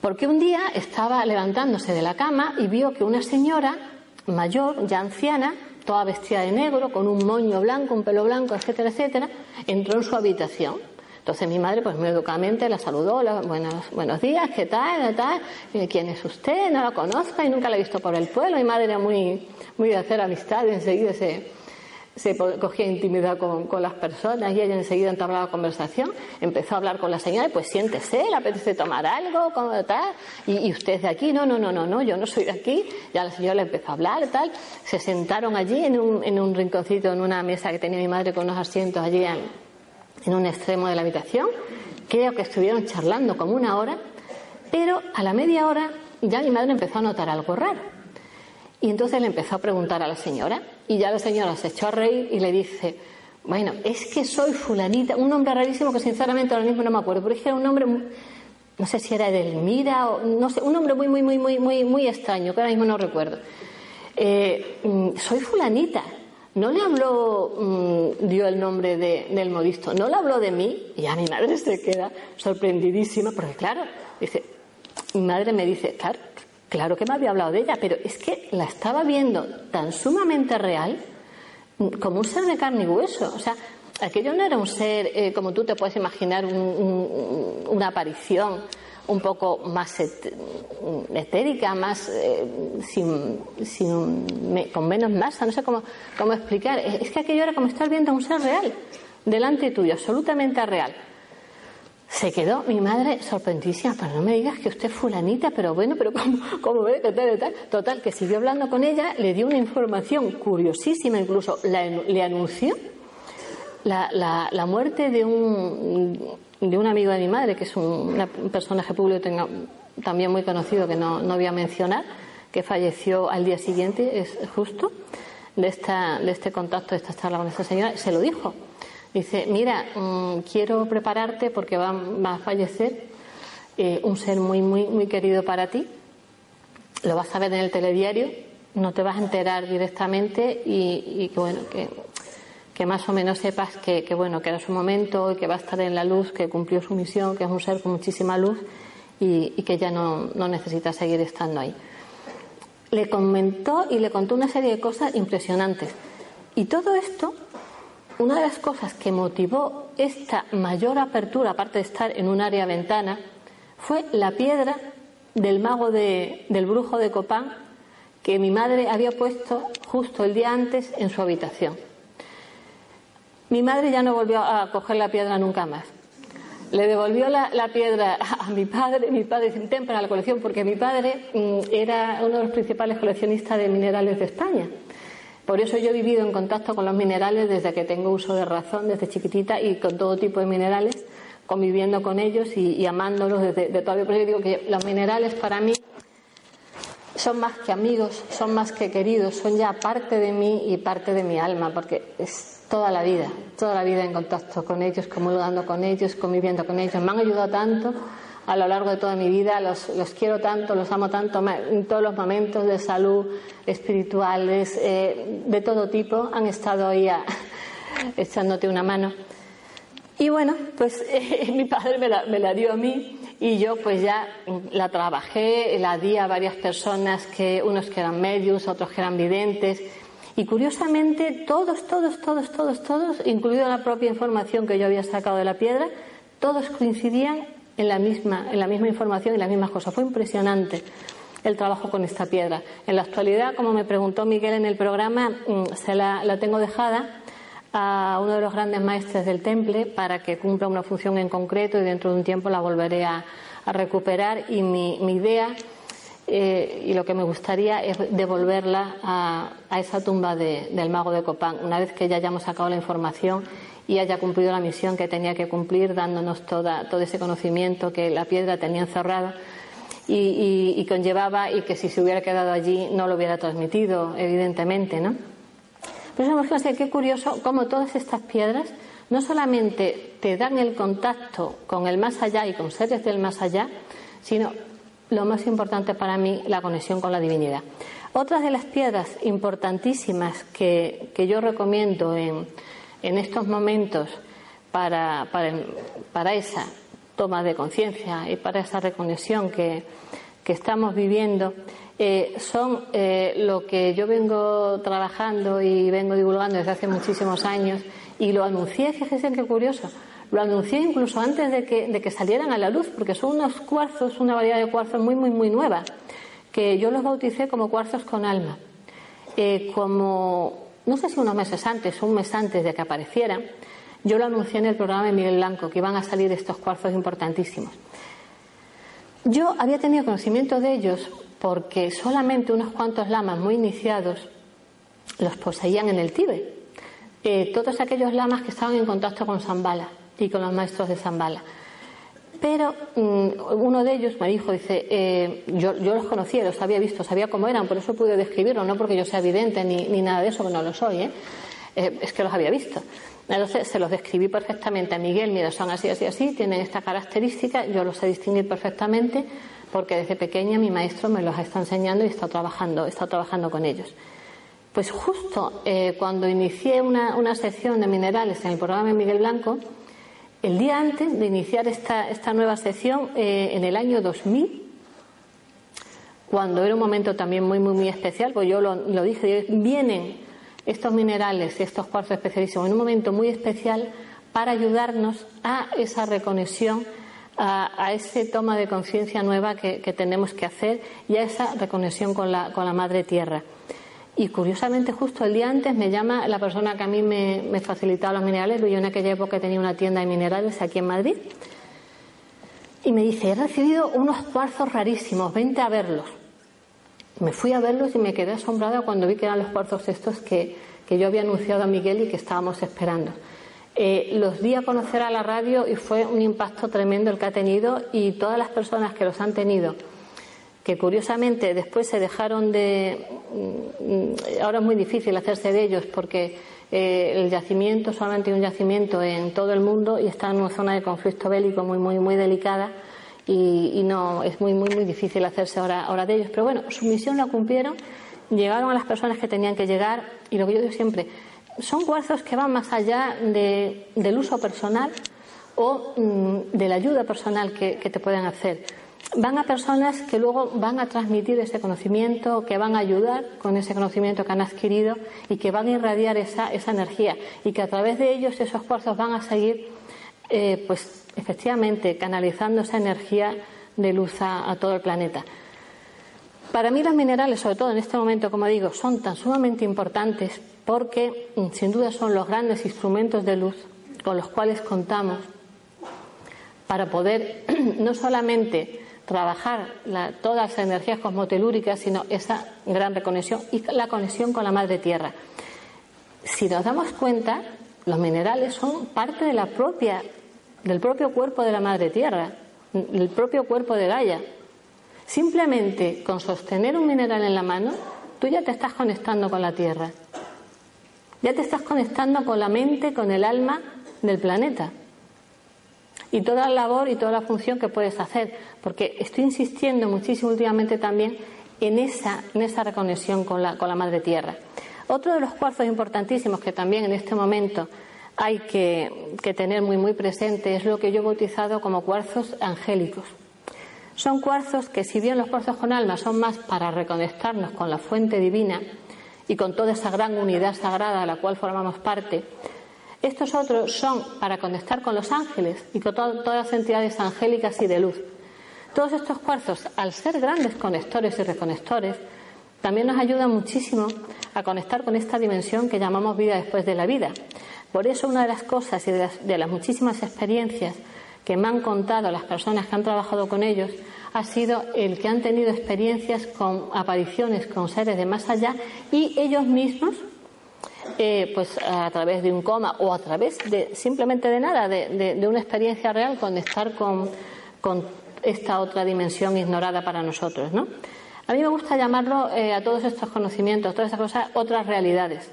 porque un día estaba levantándose de la cama y vio que una señora mayor, ya anciana, toda vestida de negro, con un moño blanco, un pelo blanco, etcétera, etcétera, entró en su habitación. Entonces mi madre, pues muy educadamente, la saludó, buenos, buenos días, ¿qué tal? ¿Qué tal? ¿Quién es usted? No la conozco y nunca la he visto por el pueblo. Mi madre era muy, muy de hacer amistad enseguida se, se cogía intimidad con, con, las personas y ella enseguida entablaba conversación. Empezó a hablar con la señora, pues siéntese, le apetece tomar algo, como tal. Y, y, usted de aquí, no, no, no, no, no, yo no soy de aquí. Ya la señora le empezó a hablar y tal. Se sentaron allí en un, en un rinconcito, en una mesa que tenía mi madre con unos asientos allí en, en un extremo de la habitación. Creo que estuvieron charlando como una hora, pero a la media hora ya mi madre empezó a notar algo raro. Y entonces le empezó a preguntar a la señora y ya la señora se echó a reír y le dice, bueno, es que soy fulanita, un nombre rarísimo que sinceramente ahora mismo no me acuerdo, pero es que era un nombre, no sé si era Edelmira o no sé, un nombre muy, muy, muy, muy, muy, muy extraño, que ahora mismo no recuerdo. Eh, mm, soy fulanita. No le habló, mmm, dio el nombre de, del modisto, no le habló de mí, y a mi madre se queda sorprendidísima, porque claro, dice, mi madre me dice, claro, Claro que me había hablado de ella, pero es que la estaba viendo tan sumamente real como un ser de carne y hueso. O sea, aquello no era un ser eh, como tú te puedes imaginar, un, un, una aparición un poco más et etérica, más eh, sin, con menos masa, no sé cómo, cómo explicar. Es que aquello era como estar viendo a un ser real delante tuyo, absolutamente real. Se quedó mi madre sorprendidísima, pero no me digas que usted es fulanita, pero bueno, pero ¿cómo, cómo ve? Total, tal? Total, que siguió hablando con ella, le dio una información curiosísima, incluso la, le anunció la, la, la, muerte de un, de un amigo de mi madre, que es un, personaje público también muy conocido que no, no voy a mencionar, que falleció al día siguiente, es justo, de, esta, de este contacto, de esta charla con esta señora, se lo dijo. Dice, mira, mmm, quiero prepararte porque va, a fallecer eh, un ser muy, muy, muy querido para ti. Lo vas a ver en el telediario, no te vas a enterar directamente y, y que bueno, que, que, más o menos sepas que, que, bueno, que era su momento y que va a estar en la luz, que cumplió su misión, que es un ser con muchísima luz y, y que ya no, no necesita seguir estando ahí. Le comentó y le contó una serie de cosas impresionantes. Y todo esto una de las cosas que motivó esta mayor apertura, aparte de estar en un área ventana, fue la piedra del mago de, del brujo de Copán que mi madre había puesto justo el día antes en su habitación. Mi madre ya no volvió a coger la piedra nunca más. Le devolvió la, la piedra a, a, mi padre, mi padre sin para la colección, porque mi padre mmm, era uno de los principales coleccionistas de minerales de España. Por eso yo he vivido en contacto con los minerales desde que tengo uso de razón, desde chiquitita, y con todo tipo de minerales, conviviendo con ellos y, amándolos desde de todavía. Por digo que los minerales para mí son más que amigos, son más que queridos, son ya parte de mí y parte de mi alma, porque es toda la vida, toda la vida en contacto con ellos, comulgando con ellos, conviviendo con ellos. Me han ayudado tanto a lo largo de toda mi vida, los, los quiero tanto, los amo tanto en todos los momentos de salud, espirituales, eh, de todo tipo, han estado ahí a, echándote una mano. Y bueno, pues eh, mi padre me la, me la, dio a mí y yo pues ya la trabajé, la di a varias personas, que unos que eran medios, otros que eran videntes. Y curiosamente todos, todos, todos, todos, todos, incluida la propia información que yo había sacado de la piedra, todos coincidían en la misma, en la misma información y las mismas cosas. Fue impresionante el trabajo con esta piedra. En la actualidad, como me preguntó Miguel en el programa, mm, se la, la tengo dejada a uno de los grandes maestres del temple para que cumpla una función en concreto y dentro de un tiempo la volveré a, recuperar y mi, mi idea eh, y lo que me gustaría es devolverla a, a esa tumba de, del mago de Copán una vez que ya hayamos sacado la información y haya cumplido la misión que tenía que cumplir, dándonos toda, todo ese conocimiento que la piedra tenía encerrada y, y, conllevaba y que si se hubiera quedado allí no lo hubiera transmitido, evidentemente, ¿no? Pues fíjense qué curioso cómo todas estas piedras no solamente te dan el contacto con el más allá y con seres del más allá, sino lo más importante para mí, la conexión con la divinidad. Otras de las piedras importantísimas que, que yo recomiendo en, en estos momentos para, para, para esa toma de conciencia y para esa reconexión que, que estamos viviendo eh, son eh, lo que yo vengo trabajando y vengo divulgando desde hace muchísimos años y lo anuncié, fíjense qué curioso, lo anuncié incluso antes de que, de que salieran a la luz, porque son unos cuarzos, una variedad de cuarzos muy, muy, muy nueva, que yo los bauticé como cuarzos con alma, eh, como no sé si unos meses antes o un mes antes de que aparecieran, yo lo anuncié en el programa de Miguel Blanco, que iban a salir estos cuarzos importantísimos. Yo había tenido conocimiento de ellos porque solamente unos cuantos lamas muy iniciados los poseían en el Tíbet. Eh, todos aquellos lamas que estaban en contacto con Zambala y con los maestros de Zambala. Pero mm, uno de ellos me dijo, dice, eh, yo, los conocía, los había visto, sabía cómo eran, por eso pude describirlo, no porque yo sea evidente ni, ni nada de eso, que no lo soy, ¿eh? es que los había visto. Entonces se los describí perfectamente a Miguel, mira, son así, así, así, tienen esta característica, yo los sé distinguir perfectamente porque desde pequeña mi maestro me los está enseñando y está trabajando, está trabajando con ellos. Pues justo eh, cuando inicié una, una, sección de minerales en el programa de Miguel Blanco, el día antes de iniciar esta, nueva sección, eh, en el año 2000, cuando era un momento también muy, muy, muy especial, pues yo lo, dije, vienen estos minerales, estos cuarzos especialísimos, en un momento muy especial para ayudarnos a esa reconexión, a, esa toma de conciencia nueva que, tenemos que hacer y a esa reconexión con la, con la Madre Tierra. Y curiosamente, justo el día antes me llama la persona que a mí me, facilitaba los minerales, yo en aquella época tenía una tienda de minerales aquí en Madrid, y me dice, he recibido unos cuarzos rarísimos, vente a verlos. Me fui a verlos y me quedé asombrada cuando vi que eran los cuartos estos que, que yo había anunciado a Miguel y que estábamos esperando. Eh, los di a conocer a la radio y fue un impacto tremendo el que ha tenido y todas las personas que los han tenido, que curiosamente después se dejaron de. Mm, ahora es muy difícil hacerse de ellos porque eh, el yacimiento solamente un yacimiento en todo el mundo y está en una zona de conflicto bélico muy, muy, muy delicada y, no es muy, muy, muy difícil hacerse ahora, ahora de ellos. Pero bueno, su misión la cumplieron, llegaron a las personas que tenían que llegar y lo que yo digo siempre, son cuarzos que van más allá de, del uso personal o mm, de la ayuda personal que, te pueden hacer. Van a personas que luego van a transmitir ese conocimiento, que van a ayudar con ese conocimiento que han adquirido y que van a irradiar esa, esa energía y que a través de ellos esos cuarzos van a seguir eh, pues efectivamente canalizando esa energía de luz a, todo el planeta. Para mí los minerales, sobre todo en este momento, como digo, son tan sumamente importantes porque mm, sin duda son los grandes instrumentos de luz con los cuales contamos para poder no solamente trabajar todas las energías cosmotelúricas, sino esa gran reconexión y la conexión con la Madre Tierra. Si nos damos cuenta, los minerales son parte de la propia del propio cuerpo de la Madre Tierra, del propio cuerpo de Gaia. Simplemente con sostener un mineral en la mano, tú ya te estás conectando con la Tierra. Ya te estás conectando con la mente, con el alma del planeta. Y toda la labor y toda la función que puedes hacer. Porque estoy insistiendo muchísimo últimamente también en esa, reconexión con la, con la Madre Tierra. Otro de los cuarzos importantísimos que también en este momento hay que, tener muy, muy presente es lo que yo he bautizado como cuarzos angélicos. Son cuarzos que, si bien los cuarzos con alma son más para reconectarnos con la fuente divina y con toda esa gran unidad sagrada a la cual formamos parte, estos otros son para conectar con los ángeles y con todas las entidades angélicas y de luz. Todos estos cuarzos, al ser grandes conectores y reconectores, también nos ayudan muchísimo a conectar con esta dimensión que llamamos vida después de la vida, por eso una de las cosas y de las, muchísimas experiencias que me han contado las personas que han trabajado con ellos ha sido el que han tenido experiencias con apariciones con seres de más allá y ellos mismos, eh, pues a través de un coma o a través de simplemente de nada, de, una experiencia real, conectar con, con, esta otra dimensión ignorada para nosotros, ¿no? A mí me gusta llamarlo eh, a todos estos conocimientos, todas esas cosas, otras realidades.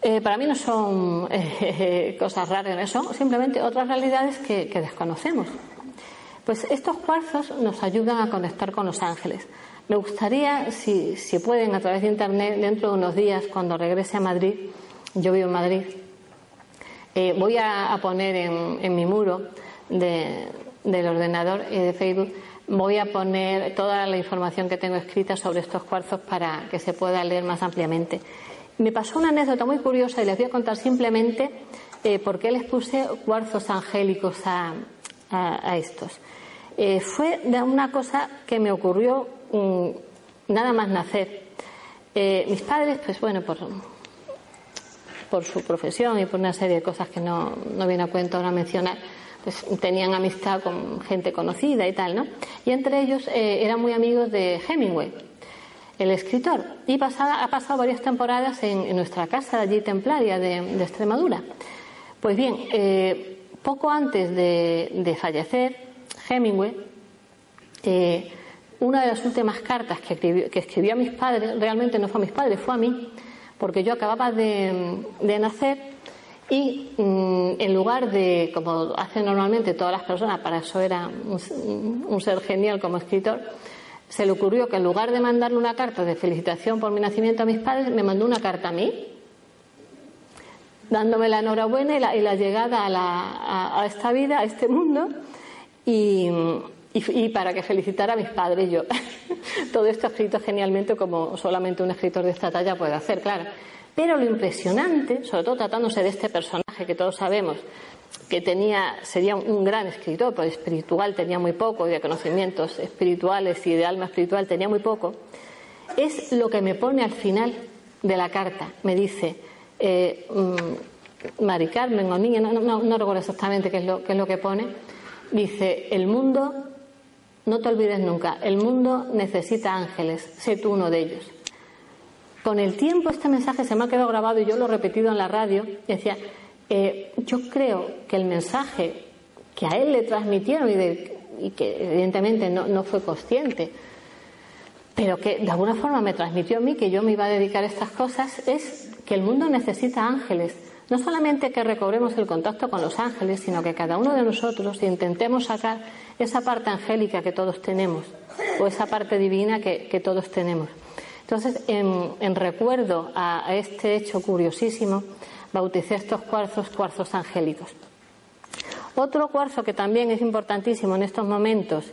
Eh, para mí no son cosas raras, son simplemente otras realidades que, desconocemos. Pues estos cuarzos nos ayudan a conectar con los ángeles. Me gustaría, si, pueden, a través de Internet, dentro de unos días, cuando regrese a Madrid, yo vivo en Madrid, eh, voy a, poner en, mi muro del ordenador de Facebook, voy a poner toda la información que tengo escrita sobre estos cuarzos para que se pueda leer más ampliamente. Me pasó una anécdota muy curiosa y les voy a contar simplemente eh, por qué les puse cuarzos angélicos a, estos. Eh, fue de una cosa que me ocurrió mm, nada más nacer. Eh, mis padres, pues bueno, por por su profesión y por una serie de cosas que no, no viene a cuento ahora mencionar, pues tenían amistad con gente conocida y tal, ¿no? Y entre ellos eh, eran muy amigos de Hemingway, el escritor, y ha pasado varias temporadas en, nuestra casa allí templaria de, Extremadura. Pues bien, eh, poco antes de, fallecer, Hemingway, una de las últimas cartas que escribió, a mis padres, realmente no fue a mis padres, fue a mí, porque yo acababa de, nacer y mm, en lugar de, como hacen normalmente todas las personas, para eso era un, ser genial como escritor, se le ocurrió que en lugar de mandarle una carta de felicitación por mi nacimiento a mis padres, me mandó una carta a mí, dándome la enhorabuena y la, llegada a, a, esta vida, a este mundo, y, y, para que felicitara a mis padres yo. Todo esto escrito genialmente como solamente un escritor de esta talla puede hacer, claro. Pero lo impresionante, sobre todo tratándose de este personaje que todos sabemos que tenía, sería un gran escritor, pero espiritual tenía muy poco, y de conocimientos espirituales y de alma espiritual tenía muy poco, es lo que me pone al final de la carta. Me dice, eh, mm, Mari Carmen o niña, no, no, no, recuerdo exactamente qué es, lo, qué es lo que pone, dice, el mundo no te olvides nunca, el mundo necesita ángeles, sé tú uno de ellos. Con el tiempo este mensaje se me ha quedado grabado y yo lo he repetido en la radio. decía, eh, yo creo que el mensaje que a él le transmitieron y, que evidentemente no, no, fue consciente, pero que de alguna forma me transmitió a mí que yo me iba a dedicar a estas cosas, es que el mundo necesita ángeles. No solamente que recobremos el contacto con los ángeles, sino que cada uno de nosotros intentemos sacar esa parte angélica que todos tenemos o esa parte divina que, todos tenemos. Entonces, en, recuerdo a, este hecho curiosísimo, bauticé estos cuarzos cuarzos angélicos. Otro cuarzo que también es importantísimo en estos momentos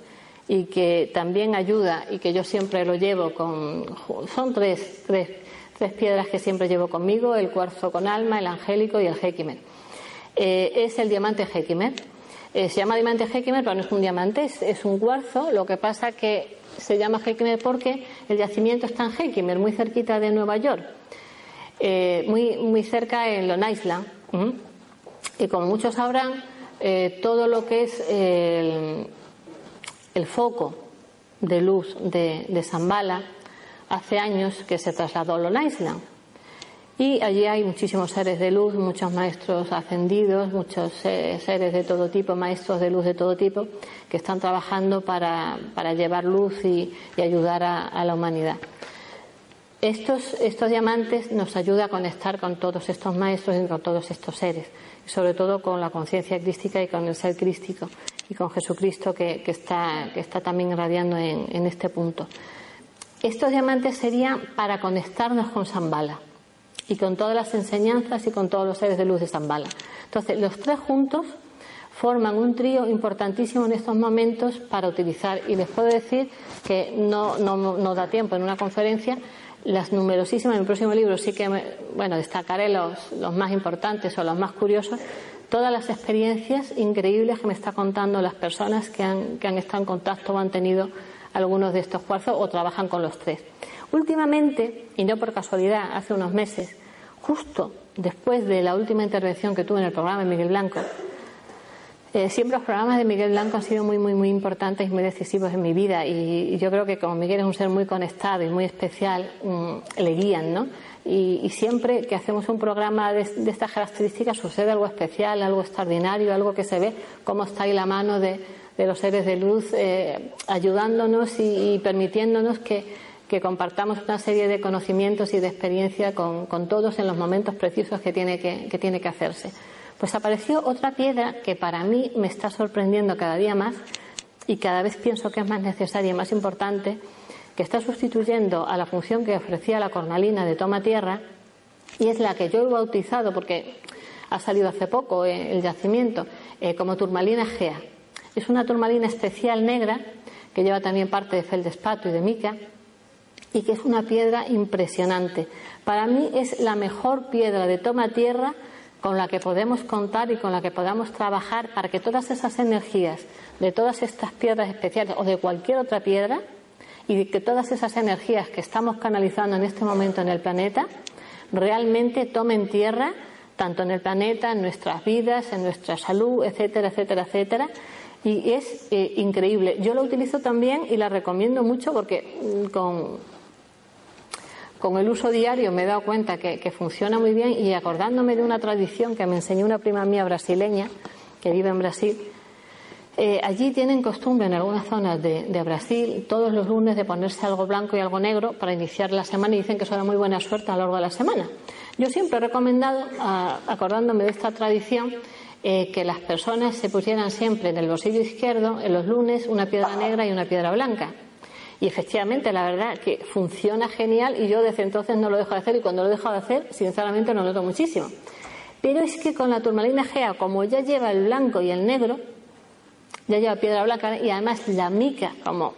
y que también ayuda y que yo siempre lo llevo con. Son tres, tres, tres piedras que siempre llevo conmigo: el cuarzo con alma, el angélico y el Hekimer. Eh, es el diamante Hekimer eh, se llama diamante Hekimer, pero no es un diamante, es, un cuarzo. Lo que pasa que se llama Hekimer porque el yacimiento está en Hekimer, muy cerquita de Nueva York, eh, muy, muy cerca en Long Island. Y como muchos sabrán, todo lo que es el, foco de luz de, de Zambala hace años que se trasladó a Long Island. Y allí hay muchísimos seres de luz, muchos maestros ascendidos, muchos eh, seres de todo tipo, maestros de luz de todo tipo, que están trabajando para, llevar luz y, ayudar a, la humanidad. Estos, estos diamantes nos ayudan a conectar con todos estos maestros y con todos estos seres, y sobre todo con la conciencia crística y con el ser crístico y con Jesucristo que, está, que está también irradiando en este punto. Estos diamantes serían para conectarnos con Zambala y con todas las enseñanzas y con todos los seres de luz de Zambala. Entonces, los tres juntos forman un trío importantísimo en estos momentos para utilizar. Y les puedo decir que no, no, da tiempo en una conferencia, las numerosísimas, en el próximo libro sí que, bueno, destacaré los, los más importantes o los más curiosos, todas las experiencias increíbles que me está contando las personas que han, que han estado en contacto o han tenido algunos de estos cuarzos o trabajan con los tres. Últimamente, y no por casualidad, hace unos meses, justo después de la última intervención que tuve en el programa de Miguel Blanco, eh, siempre los programas de Miguel Blanco han sido muy, muy, muy importantes y muy decisivos en mi vida. Y, yo creo que como Miguel es un ser muy conectado y muy especial, mm, le guían, ¿no? Y, siempre que hacemos un programa de, estas características sucede algo especial, algo extraordinario, algo que se ve cómo está ahí la mano de, los seres de luz eh, ayudándonos y permitiéndonos que, compartamos una serie de conocimientos y de experiencia con, todos en los momentos precisos que tiene que, tiene que hacerse. Pues apareció otra piedra que para mí me está sorprendiendo cada día más y cada vez pienso que es más necesaria y más importante, que está sustituyendo a la función que ofrecía la cornalina de toma tierra y es la que yo he bautizado porque ha salido hace poco eh, el yacimiento eh, como turmalina gea. Es una turmalina especial negra que lleva también parte de feldespato y de mica y que es una piedra impresionante. Para mí es la mejor piedra de toma tierra con la que podemos contar y con la que podamos trabajar para que todas esas energías de todas estas piedras especiales o de cualquier otra piedra y que todas esas energías que estamos canalizando en este momento en el planeta realmente tomen tierra tanto en el planeta, en nuestras vidas, en nuestra salud, etcétera, etcétera, etcétera. Y es eh, increíble. Yo lo utilizo también y la recomiendo mucho porque mm, con, con el uso diario me he dado cuenta que, funciona muy bien y acordándome de una tradición que me enseñó una prima mía brasileña que vive en Brasil. Eh, allí tienen costumbre en algunas zonas de, Brasil todos los lunes de ponerse algo blanco y algo negro para iniciar la semana y dicen que eso da muy buena suerte a lo largo de la semana. Yo siempre he recomendado, acordándome de esta tradición, eh, que las personas se pusieran siempre en el bolsillo izquierdo, en los lunes, una piedra negra y una piedra blanca. Y efectivamente, la verdad que funciona genial y yo desde entonces no lo dejo de hacer y cuando lo dejo de hacer, sinceramente lo noto muchísimo. Pero es que con la turmalina Gea, como ya lleva el blanco y el negro, ya lleva piedra blanca y además la mica como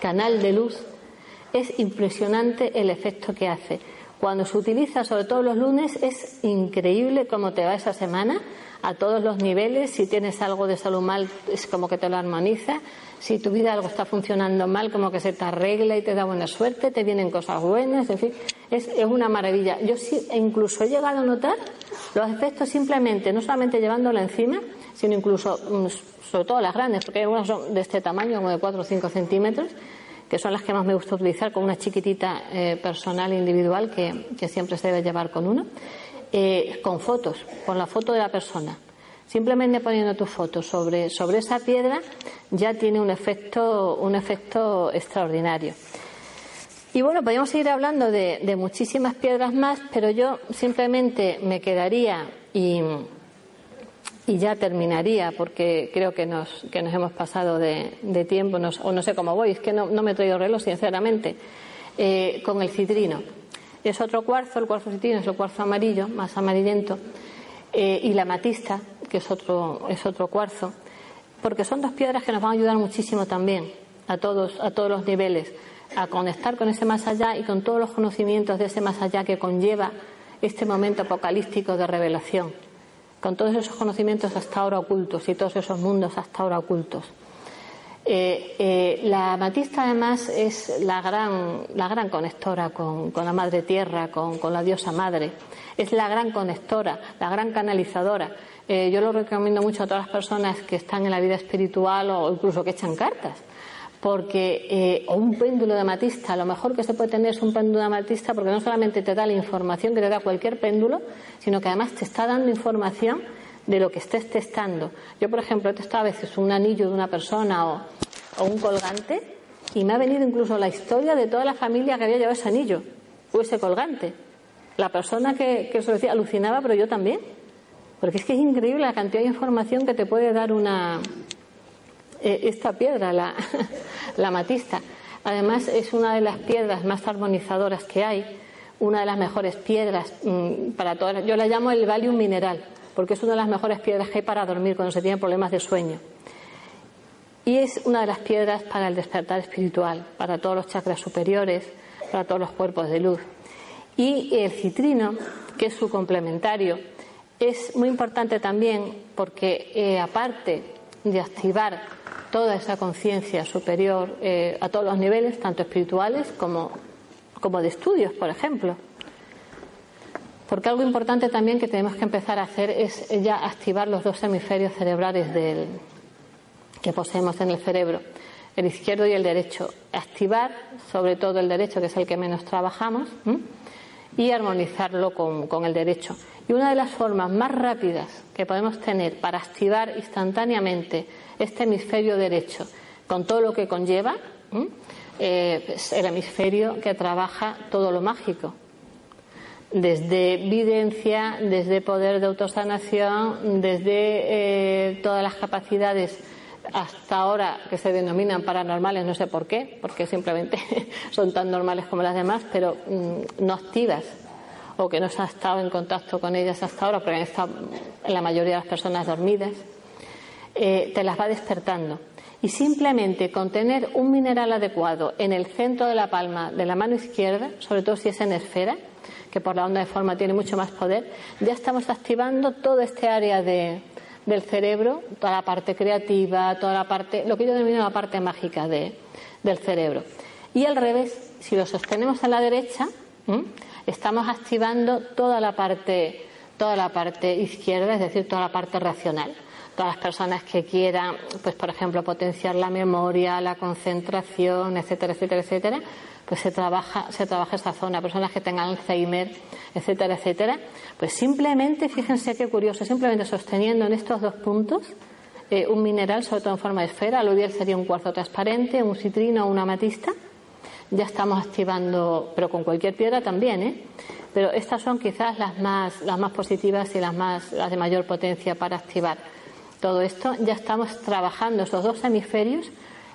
canal de luz, es impresionante el efecto que hace. Cuando se utiliza, sobre todo los lunes, es increíble cómo te va esa semana a todos los niveles. Si tienes algo de salud mal, es como que te lo armoniza. Si tu vida algo está funcionando mal, como que se te arregla y te da buena suerte, te vienen cosas buenas, en fin, es, una maravilla. Yo sí, incluso he llegado a notar los efectos simplemente, no solamente llevándola encima, sino incluso, mm, sobre todo las grandes, porque algunas son de este tamaño, como de 4 o 5 centímetros, que son las que más me gusta utilizar con una chiquitita eh, personal individual que, siempre se debe llevar con uno, eh, con fotos, con la foto de la persona. Simplemente poniendo tu foto sobre, sobre esa piedra ya tiene un efecto, un efecto extraordinario. Y bueno, podríamos seguir hablando de, de muchísimas piedras más, pero yo simplemente me quedaría y ya terminaría porque creo que nos, que nos hemos pasado de, tiempo, o no sé cómo voy, es que no, me he traído reloj, sinceramente, eh, con el citrino. Es otro cuarzo, el cuarzo citrino es el cuarzo amarillo, más amarillento, eh, y la matista, que es otro, es otro cuarzo, porque son dos piedras que nos van a ayudar muchísimo también a todos, a todos los niveles, a conectar con ese más allá y con todos los conocimientos de ese más allá que conlleva este momento apocalíptico de revelación con todos esos conocimientos hasta ahora ocultos y todos esos mundos hasta ahora ocultos. Eh, eh, la amatista además es la gran, la gran conectora con, la Madre Tierra, con, la diosa Madre. Es la gran conectora, la gran canalizadora. Eh, yo lo recomiendo mucho a todas las personas que están en la vida espiritual o incluso que echan cartas porque eh, o un péndulo de amatista, lo mejor que se puede tener es un péndulo de amatista porque no solamente te da la información que te da cualquier péndulo, sino que además te está dando información de lo que estés testando. Yo, por ejemplo, he testado a veces un anillo de una persona o, un colgante y me ha venido incluso la historia de toda la familia que había llevado ese anillo o ese colgante. La persona que, que eso decía alucinaba, pero yo también. Porque es que es increíble la cantidad de información que te puede dar una, eh, esta piedra, la, la matista. Además, es una de las piedras más armonizadoras que hay, una de las mejores piedras mm, para todas. Yo la llamo el Valium mineral, porque es una de las mejores piedras que hay para dormir cuando se tienen problemas de sueño. Y es una de las piedras para el despertar espiritual, para todos los chakras superiores, para todos los cuerpos de luz. Y el citrino, que es su complementario, es muy importante también porque, eh, aparte de activar toda esa conciencia superior eh, a todos los niveles, tanto espirituales como, como de estudios, por ejemplo. Porque algo importante también que tenemos que empezar a hacer es ya activar los dos hemisferios cerebrales del, que poseemos en el cerebro, el izquierdo y el derecho. Activar sobre todo el derecho, que es el que menos trabajamos, y armonizarlo con, con el derecho. Y una de las formas más rápidas que podemos tener para activar instantáneamente este hemisferio derecho, con todo lo que conlleva, eh, pues el hemisferio que trabaja todo lo mágico, desde evidencia, desde poder de autosanación, desde eh, todas las capacidades hasta ahora que se denominan paranormales, no sé por qué, porque simplemente son tan normales como las demás, pero mm, no activas o que no se ha estado en contacto con ellas hasta ahora, porque han estado la mayoría de las personas dormidas. Eh, te las va despertando. Y simplemente con tener un mineral adecuado en el centro de la palma de la mano izquierda, sobre todo si es en esfera, que por la onda de forma tiene mucho más poder, ya estamos activando todo este área de, del cerebro, toda la parte creativa, toda la parte, lo que yo denomino la parte mágica de, del cerebro. Y al revés, si lo sostenemos a la derecha, estamos activando toda la parte, toda la parte izquierda, es decir, toda la parte racional. Todas las personas que quieran, pues por ejemplo, potenciar la memoria, la concentración, etcétera, etcétera, etcétera, pues se trabaja, se trabaja esa zona. Personas que tengan Alzheimer, etcétera, etcétera, pues simplemente, fíjense qué curioso, simplemente sosteniendo en estos dos puntos eh, un mineral, sobre todo en forma de esfera, aluvial sería un cuarzo transparente, un citrino o una amatista, ya estamos activando, pero con cualquier piedra también, ¿eh? Pero estas son quizás las más, las más positivas y las más, las de mayor potencia para activar todo esto. Ya estamos trabajando esos dos hemisferios,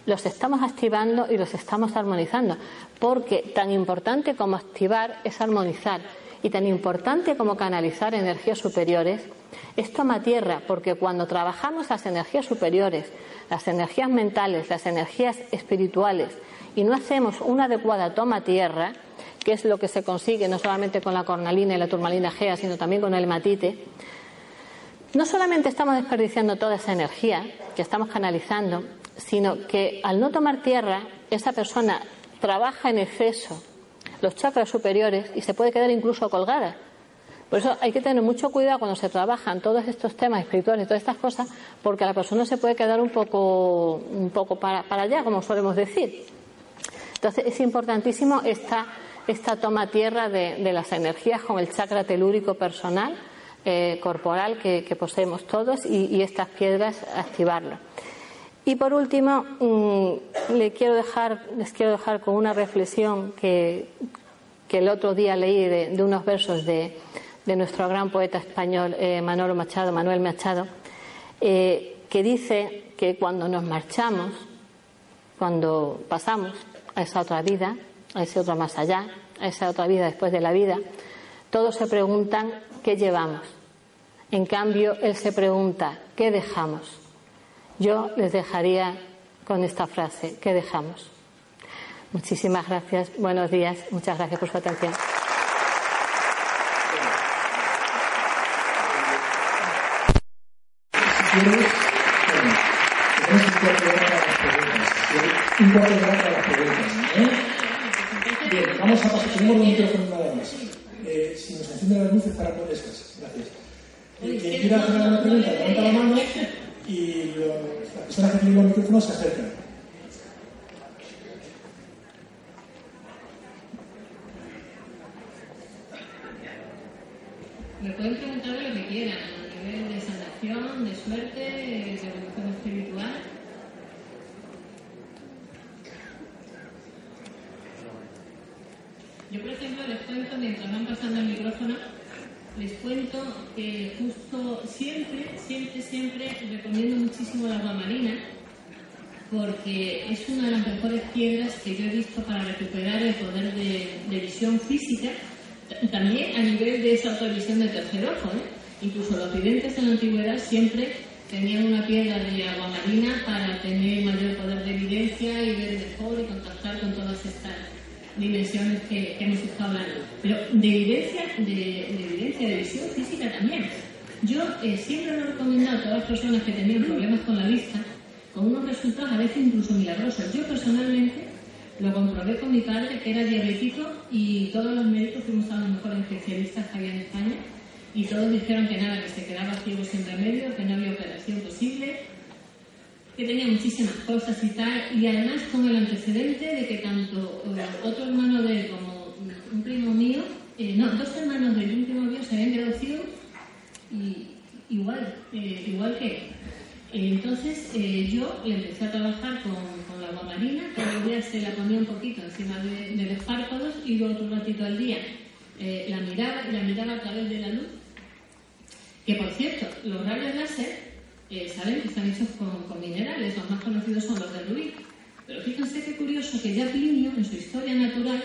los estamos activando y los estamos armonizando, porque tan importante como activar es armonizar y tan importante como canalizar energías superiores es toma tierra, porque cuando trabajamos las energías superiores, las energías mentales, las energías espirituales, y no hacemos una adecuada toma tierra, que es lo que se consigue no solamente con la cornalina y la turmalina gea, sino también con el hematite, no solamente estamos desperdiciando toda esa energía que estamos canalizando, sino que al no tomar tierra, esa persona trabaja en exceso los chakras superiores y se puede quedar incluso colgada. Por eso hay que tener mucho cuidado cuando se trabajan todos estos temas espirituales todas estas cosas, porque la persona se puede quedar un poco, un poco para, allá, como solemos decir. Entonces es importantísimo esta, esta toma tierra de, las energías con el chakra telúrico personal, eh, corporal que, poseemos todos y, estas piedras activarlo. Y por último, mm, le quiero dejar, les quiero dejar con una reflexión que, el otro día leí de, unos versos de, de, nuestro gran poeta español eh, Manolo Machado, Manuel Machado, eh, que dice que cuando nos marchamos, cuando pasamos a esa otra vida, a ese otro más allá, a esa otra vida después de la vida, todos se preguntan qué llevamos. En cambio, él se pregunta qué dejamos. Yo les dejaría con esta frase, ¿qué dejamos? Muchísimas gracias, buenos días, muchas gracias por su atención. un. ¿eh? Bien, vamos a pasar. Tenemos dos micrófonos encienden las luces para poner estas. Gracias. Eh, quien quiera hacer alguna pregunta, levanta la mano y lo, la persona que tiene los micrófonos se acerca. Me pueden preguntar de lo que quieran, a nivel de sanación, de suerte, de evolución espiritual. Yo, por ejemplo, les cuento, mientras van pasando el micrófono, les que justo siempre, siempre, siempre recomiendo muchísimo el agua marina porque es una de las mejores piedras que yo he visto para recuperar el poder de, visión física, también a nivel de esa autovisión de tercer ojo. ¿eh? Incluso los videntes en la antigüedad siempre tenían una piedra de agua marina para tener mayor poder de evidencia y ver mejor y contactar con todas estas dimensiones que, hemos estado hablando. Pero de evidencia, de, evidencia de visión física también. Yo eh, siempre lo he recomendado a todas las personas que tenían problemas con la vista, con unos resultados a veces incluso milagrosos. Yo personalmente lo comprobé con mi padre, que era diabético, y todos los médicos fuimos a los mejores especialistas que había en España, y todos dijeron que nada, que se quedaba ciego sin remedio, que no había operación posible, que tenía muchísimas cosas y tal, y además con el antecedente de que tanto eh, otro hermano de él como un primo mío, eh, no, dos hermanos de un primo mío se habían ciegos y, igual, eh, igual que él. Entonces yo le empecé a trabajar con, con la agua marina, los días se la ponía un poquito encima de, de los párpados y luego otro ratito al día la miraba y la miraba a través de la luz. Que por cierto, los rayos láser eh, saben que están hechos con, minerales, los más conocidos son los de rubí. Pero fíjense qué curioso que ya Plinio, en su historia natural,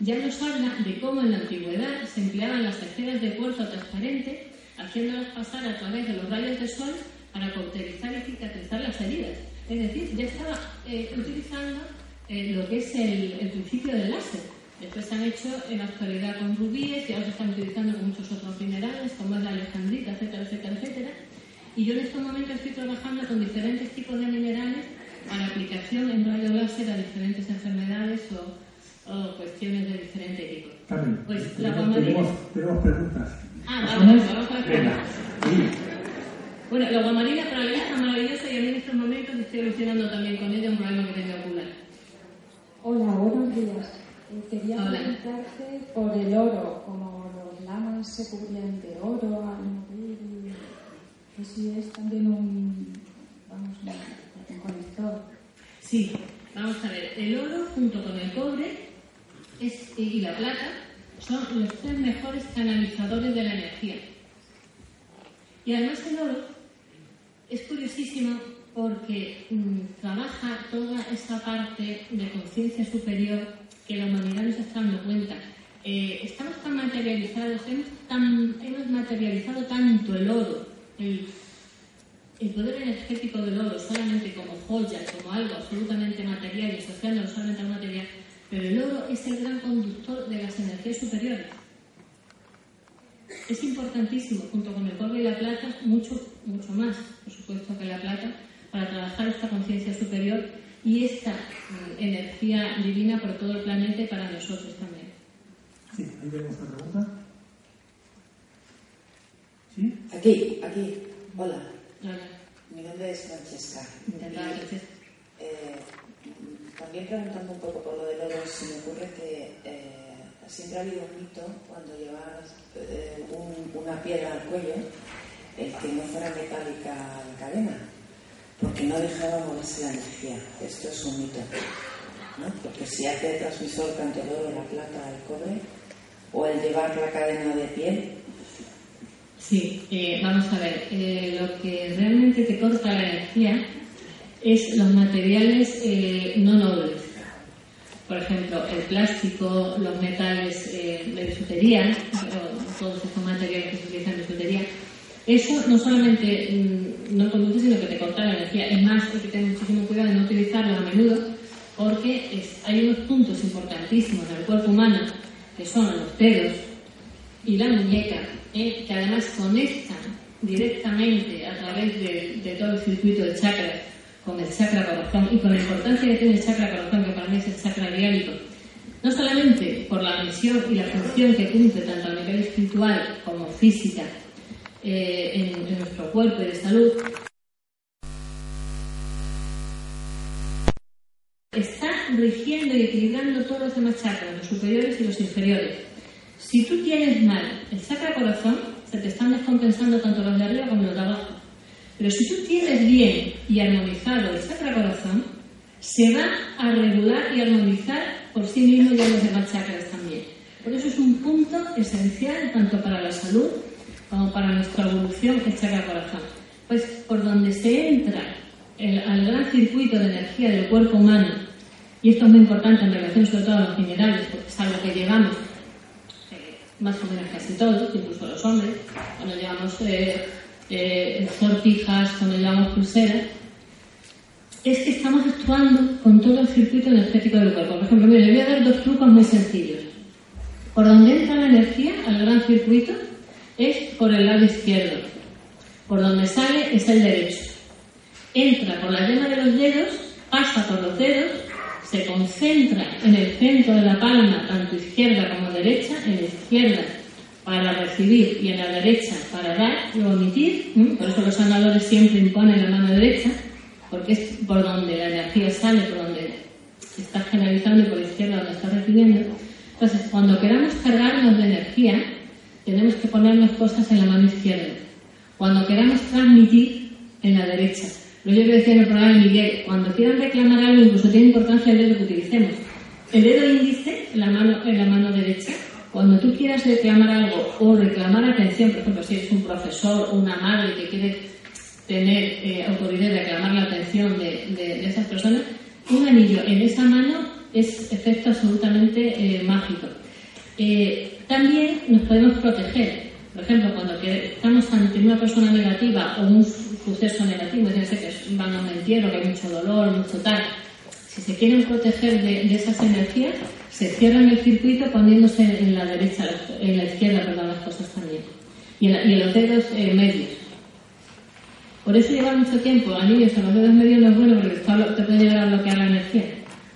ya nos habla de cómo en la antigüedad se empleaban las esferas de cuarzo transparente, haciéndolas pasar a través de los rayos del sol para cauterizar y cicatrizar las heridas. Es decir, ya estaba eh, utilizando eh, lo que es el, el, principio del láser. Después se han hecho en la actualidad con rubíes y ahora se están utilizando con muchos otros minerales, como es la alejandrita, etcétera, etcétera, etcétera. Y yo en este momento estoy trabajando con diferentes tipos de minerales para aplicación en radio láser a diferentes enfermedades o o cuestiones de diferente tipo. También. Pues la tenemos, guamarina. tenemos, tenemos preguntas. Ah, vamos, vamos a ver. Bueno, la guamarina para mí está maravillosa y a mí en estos momentos estoy alucinando también con ella un problema que tengo ocular. Hola, buenos días. Eh, Quería Hola. preguntarte por el oro, como los lamas se cubrían de oro que si es también un, vamos, un, conector. Sí, vamos a ver. El oro junto con el cobre y la plata son los tres mejores canalizadores de la energía. Y además el oro es curiosísimo porque mm, trabaja toda esa parte de conciencia superior que la humanidad no se está dando cuenta. Eh, estamos tan materializados, hemos materializado tanto el oro, el, poder energético del oro solamente como joya, como algo absolutamente material y asociándolo solamente al material, pero el oro es el gran conductor de las energías superiores. Es importantísimo, junto con el cobre y la plata, mucho, mucho más, por supuesto, que la plata, para trabajar esta conciencia superior y esta mm, energía divina por todo el planeta y para nosotros también. Sí, ahí tenemos otra pregunta. ¿Sí? Aquí, aquí. Hola, Ahora, mi nombre es Francesca. eh, también preguntando un poco por lo del oro, se me ocurre que eh, siempre ha habido un mito cuando llevas eh, un- una piedra al cuello, el que no fuera metálica la cadena, porque no dejaba moverse la energía. Esto es un mito, ¿no? Porque si hace transmisor tanto el oro, la plata, el cobre, o el llevar la cadena de piel, Sí, eh, vamos a ver, eh, lo que realmente te corta la energía es los materiales eh, no nobles. Por ejemplo, el plástico, los metales eh, de bisutería, todos estos materiales que se utilizan en bisutería. Eso no solamente mm, no conduce, sino que te corta la energía. Es más, hay que tener muchísimo cuidado de no utilizarlo a menudo, porque es- hay unos puntos importantísimos del cuerpo humano, que son los dedos, y la muñeca, que además conectan directamente a través de, de todo el circuito de chakras con el chakra corazón y con la importancia que tiene el chakra corazón, que para mí es el chakra diálico, no solamente por la misión y la función que cumple tanto a nivel espiritual como física eh, en, en nuestro cuerpo y de salud, está rigiendo y equilibrando todos los demás chakras, los superiores y los inferiores. Si tú tienes mal el chakra corazón, se te están descompensando tanto los de arriba como los de abajo. Pero si tú tienes bien y armonizado el chakra corazón, se va a regular y armonizar por sí mismo y los demás chakras también. Por eso es un punto esencial tanto para la salud como para nuestra evolución el chakra corazón. Pues por donde se entra el- al gran circuito de energía del cuerpo humano, y esto es muy importante en relación sobre todo a los minerales, porque es algo que llevamos más o menos casi todos, incluso los hombres, cuando llevamos eh, eh, cuando llevamos pulseras, es que estamos actuando con todo el circuito energético del cuerpo. Por ejemplo, mira, le voy a dar dos trucos muy sencillos. Por donde entra la energía al gran circuito es por el lado izquierdo. Por donde sale es el derecho. Entra por la yema de los dedos, pasa por los dedos, se concentra en el centro de la palma, tanto izquierda como derecha, en la izquierda para recibir y en la derecha para dar y omitir. ¿m? Por eso los sanadores siempre imponen la mano derecha, porque es por donde la energía sale, por donde está generalizando y por la izquierda donde está recibiendo. Entonces, cuando queramos cargarnos de energía, tenemos que poner las cosas en la mano izquierda. Cuando queramos transmitir, en la derecha. Lo yo que decía en el programa de Miguel, cuando quieran reclamar algo, incluso tiene importancia el dedo que utilicemos. El dedo índice la mano, en la mano derecha. Cuando tú quieras reclamar algo o reclamar atención, por ejemplo, si eres un profesor o una madre que quiere tener eh, autoridad de reclamar la atención de, esas personas, un anillo en esa mano es efecto absolutamente eh, mágico. Eh, también nos podemos proteger. Por ejemplo, cuando estamos ante una persona negativa o un su- suceso negativo, es decir, que van a un entierro, que hay mucho dolor, mucho tal, si se quieren proteger de, esas energías, se cierran el circuito poniéndose en la derecha, en la izquierda, perdón, las cosas también. Y en, los dedos eh, medios. Por eso lleva mucho tiempo anillos en los dedos medios no es bueno porque te puede llegar a bloquear la energía,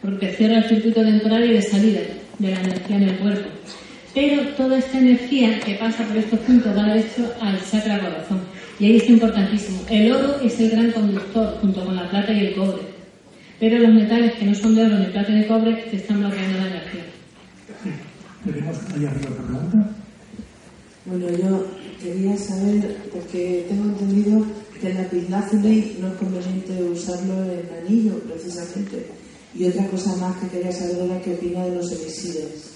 porque cierra el circuito entrada y de salida. de la energía en el cuerpo. Pero toda esta energía que pasa por estos puntos va derecho al chakra corazón. Y ahí es importantísimo. El oro es el gran conductor, junto con la plata y el cobre. Pero los metales que no son de oro, ni plata ni cobre, te están bloqueando la energía. Tenemos ahí arriba otra pregunta. Bueno, yo quería saber, porque tengo entendido que el lapislázuli no es conveniente usarlo en anillo, precisamente. Y otra cosa más que quería saber era qué opina de los elixires.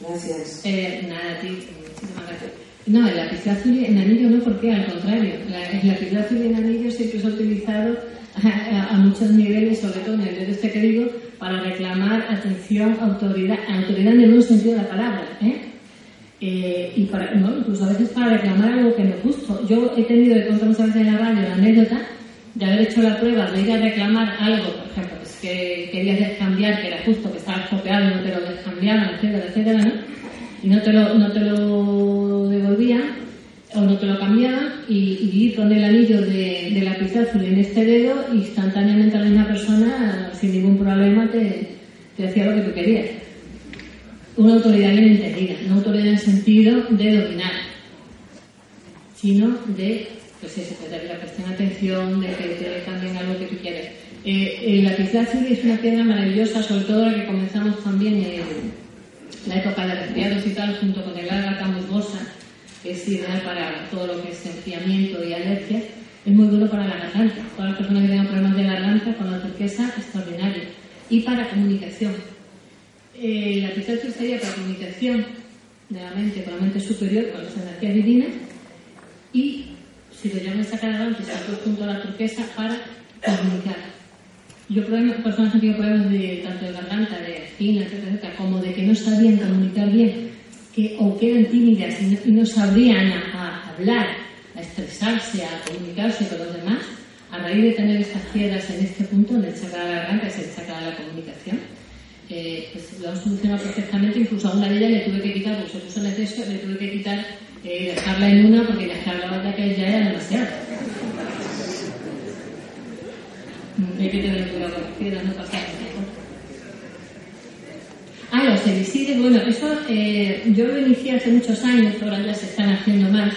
Gracias. Eh, nada, a ti, muchísimas gracias. No, el lapislázuli en anillo no, porque al contrario, la, el lapislázuli en anillo siempre se ha utilizado a, muchos niveles, sobre todo en el dedo este que para reclamar atención, autoridad, autoridad en el buen sentido de la palabra, ¿eh? Eh, y para, no, incluso a veces para reclamar algo que no es justo. Yo he tenido que contar muchas veces en la radio la anécdota de haber hecho la prueba de ir a reclamar algo, por ejemplo, pues que querías descambiar, que era justo, que estabas copiado y no te lo descambiaban, etcétera, etcétera, ¿no? Y no te lo, no te lo devolvían o no te lo cambiaban y, y con el anillo de, de lapislázuli en este dedo instantáneamente la misma persona sin ningún problema te, hacía lo que tú querías una autoridad bien entendida, no autoridad en el sentido de dominar, sino de, pues eso, de que la presten atención, de que te cambien algo que tú quieres. Eh, el lapislázuli es una piedra maravillosa, sobre todo la que comenzamos también en la época de resfriados y tal, junto con el ágata musgosa, que es ideal para todo lo que es enfriamiento y alergias, es muy bueno para la garganta. Todas las personas que tengan problemas de garganta con la turquesa, extraordinario. Y para comunicación. Eh, la lapislázuli sería para comunicación de la mente con la mente superior, con las energías divinas, y si lo llaman adelante, está todo junto a la turquesa para comunicar. Yo personas que han tenido problemas de, tanto de garganta, de espina, etcétera, etcétera, como de que no sabían comunicar bien, que, o que eran tímidas y no, y no sabrían a, hablar, a expresarse, a comunicarse con los demás, a raíz de tener estas piedras en este punto, en el chakra de la garganta, es el chakra de la comunicación, eh, pues lo han solucionado perfectamente, incluso a una de ellas le tuve que quitar, porque se puso en exceso, le tuve que quitar, eh, dejarla en una, porque ya que hablaba de que ya era demasiado. Hay que tener cuidado no pasa nada. Ah, los elixires, bueno, eso eh, yo lo inicié hace muchos años, ahora ya se están haciendo más,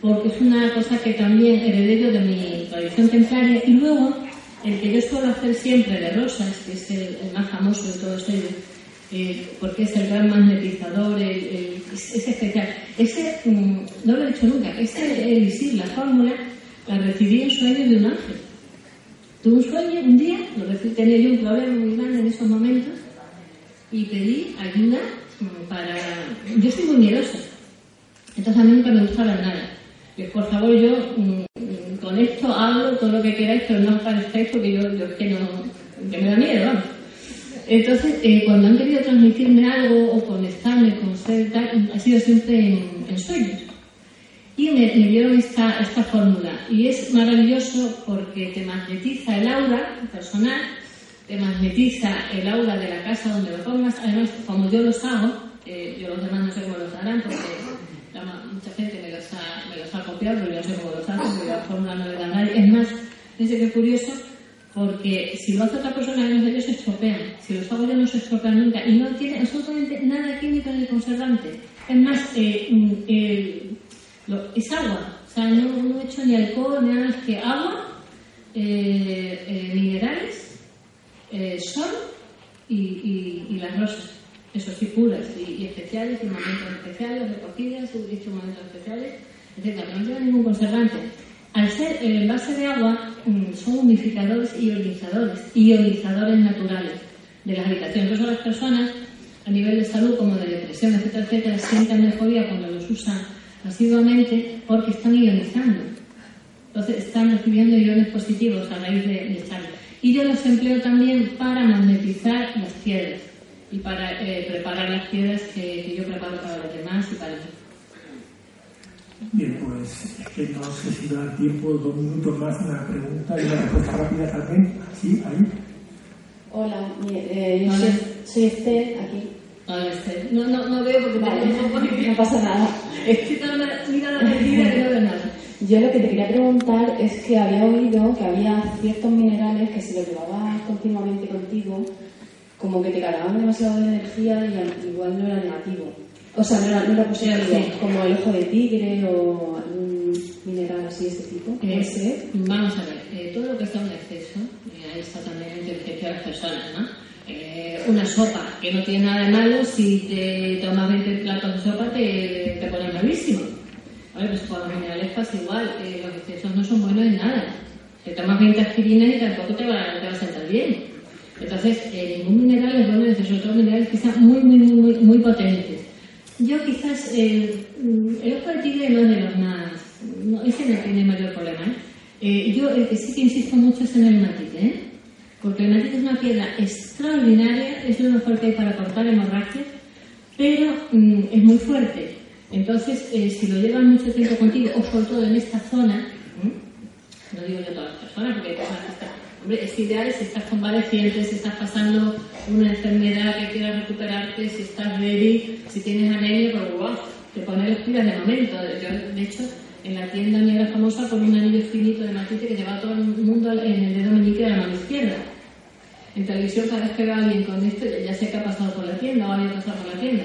porque es una cosa que también heredé de mi tradición templaria, y luego el que yo suelo hacer siempre de rosas, que es el, más famoso de todos ellos, eh, porque es el gran magnetizador, el, es especial. Ese, mm, no lo he dicho nunca, ese elixir, la fórmula, la recibí en sueño de un ángel. Tuve un sueño un día, lo recibí, tenía yo un problema muy grande en esos momentos, y pedí ayuda para... Yo soy muy miedosa, entonces a mí nunca me gusta la nada. Por favor, yo mm, con esto hablo todo lo que queráis, pero no os parezcáis porque yo, es que no... que me da miedo, vamos. Entonces, eh, cuando han querido transmitirme algo o conectarme con ser tal, ha sido siempre en sueños. Y me, dieron esta, esta fórmula. Y es maravilloso porque te magnetiza el aura personal, te magnetiza el aura de la casa donde lo pongas. Además, como yo los hago, eh, yo los demás no sé cómo los harán porque mucha gente me los, ha, me los ha copiado, pero yo no sé cómo los hacen porque la fórmula no le da nadie. Es más, fíjense qué curioso, porque si lo hace otra persona, ellos, ellos se estropean. Si los hago yo, no se estropean nunca. Y no tiene absolutamente nada químico ni conservante. Es más, eh, mm, el- es agua. O sea, no, he hecho ni alcohol ni nada más que agua, eh, eh, minerales, eh, sol y, y- las rosas. Eso sí, puras y, especiales, y momentos especiales, recogidas, dicho momentos especiales, etc. No lleva ningún conservante. Al ser el envase de agua, mm, son unificadores y ionizadores, ionizadores naturales de las habitaciones. Por las personas, a nivel de salud, como de depresión, etcétera, etcétera, sienten mejoría cuando los usan asiduamente porque están ionizando. Entonces están recibiendo iones positivos a raíz de, de. Y yo los empleo también para magnetizar las piedras y para eh, preparar las piedras que, que yo preparo para los demás y para mí. Bien, pues es que no sé si da tiempo, dos minutos más, una pregunta y una respuesta rápida también. Sí, ahí. Hola, eh, yo Hola. soy, soy Esther, aquí. No, no, no veo porque Vale, no pasa nada. Estoy tan mirada perdida que no veo nada. Yo lo que te quería preguntar es que había oído que había ciertos minerales que si los llevabas continuamente contigo, como que te cargaban demasiado de energía y al- igual no era negativo. O sea, no era, no era positivo, Sí. como el ojo de tigre o algún mineral así de ese tipo. Eh, ser. Vamos a ver, eh, todo lo que está en exceso, eh, ahí está también la inteligencia de las personas, ¿no? Eh, una sopa, que no tiene nada de malo, si te tomas 20 platos de sopa te, te pone malísimo. Vale, pues con los minerales pasa igual, eh, los excesos no son buenos en nada. Te tomas 20 aspirinas y tampoco te va, te va a sentar bien. Entonces, eh, ningún mineral es bueno en exceso, todo minerales que sean muy, muy, muy, muy, potentes. Yo quizás, eh, el ojo de tigre no es de los más, no, ese no tiene mayor problema. ¿eh? Eh, yo el que sí que insisto mucho es en el matite, ¿eh? Porque el matite es una piedra extraordinaria, es lo mejor que hay para cortar hemorragias, pero mm, es muy fuerte. Entonces, eh, si lo llevas mucho tiempo contigo, o sobre todo en esta zona, no digo yo todas las personas, porque hay personas que están, hombre, es ideal si estás convaleciente, si estás pasando una enfermedad que quieras recuperarte, si estás débil, si tienes anemia, pues guau, te pones los pilas de momento. Yo, de hecho, en la tienda mía era famosa por un anillo finito de matite que llevaba todo el mundo en el dedo meñique de la mano izquierda. En televisión cada vez que veo a alguien con esto, ya sé que ha pasado por la tienda o había pasado por la tienda.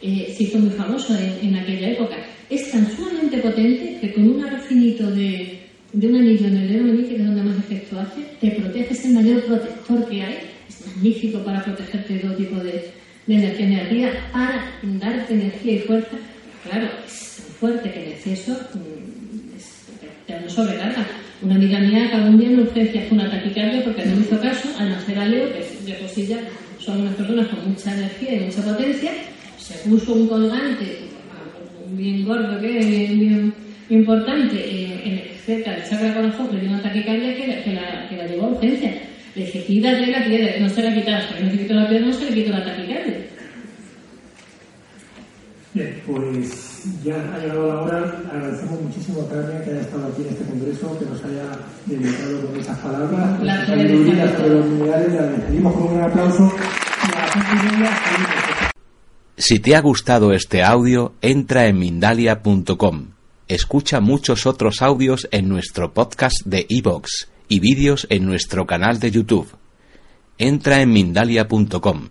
Eh, se hizo muy famoso en, aquella época. Es tan sumamente potente que con un aro finito de, un anillo en el dedo meñique, que es donde más efecto hace, te protege, es el mayor protector que hay. Es magnífico para protegerte de todo tipo de, de energía negativa, para darte energía y fuerza. Claro, es tan fuerte que en exceso mm, es- te una sobrecarga. Una amiga mía acabó un día en urgencias con una taquicardia porque no me hizo caso al nacer a Leo, que de por sí ya son unas personas con mucha energía y mucha potencia, se puso un colgante bien gordo, que bien, importante, eh, en- cerca del chakra corazón, le dio una taquicardia que, la- que la, llevó a urgencia. Le dije, quítate la piedra, no se la quitas, hasta que no se quitó la piedra, no se le quitó la taquicardia. Bien, pues ya ha llegado la hora. Agradecemos muchísimo a Carmen que haya estado aquí en este congreso, que nos haya dedicado con esas palabras, La sabiduría sobre los minerales. La despedimos con un aplauso. Si te ha gustado este audio, entra en Mindalia.com. Escucha muchos otros audios en nuestro podcast de iVoox y vídeos en nuestro canal de YouTube. Entra en Mindalia.com,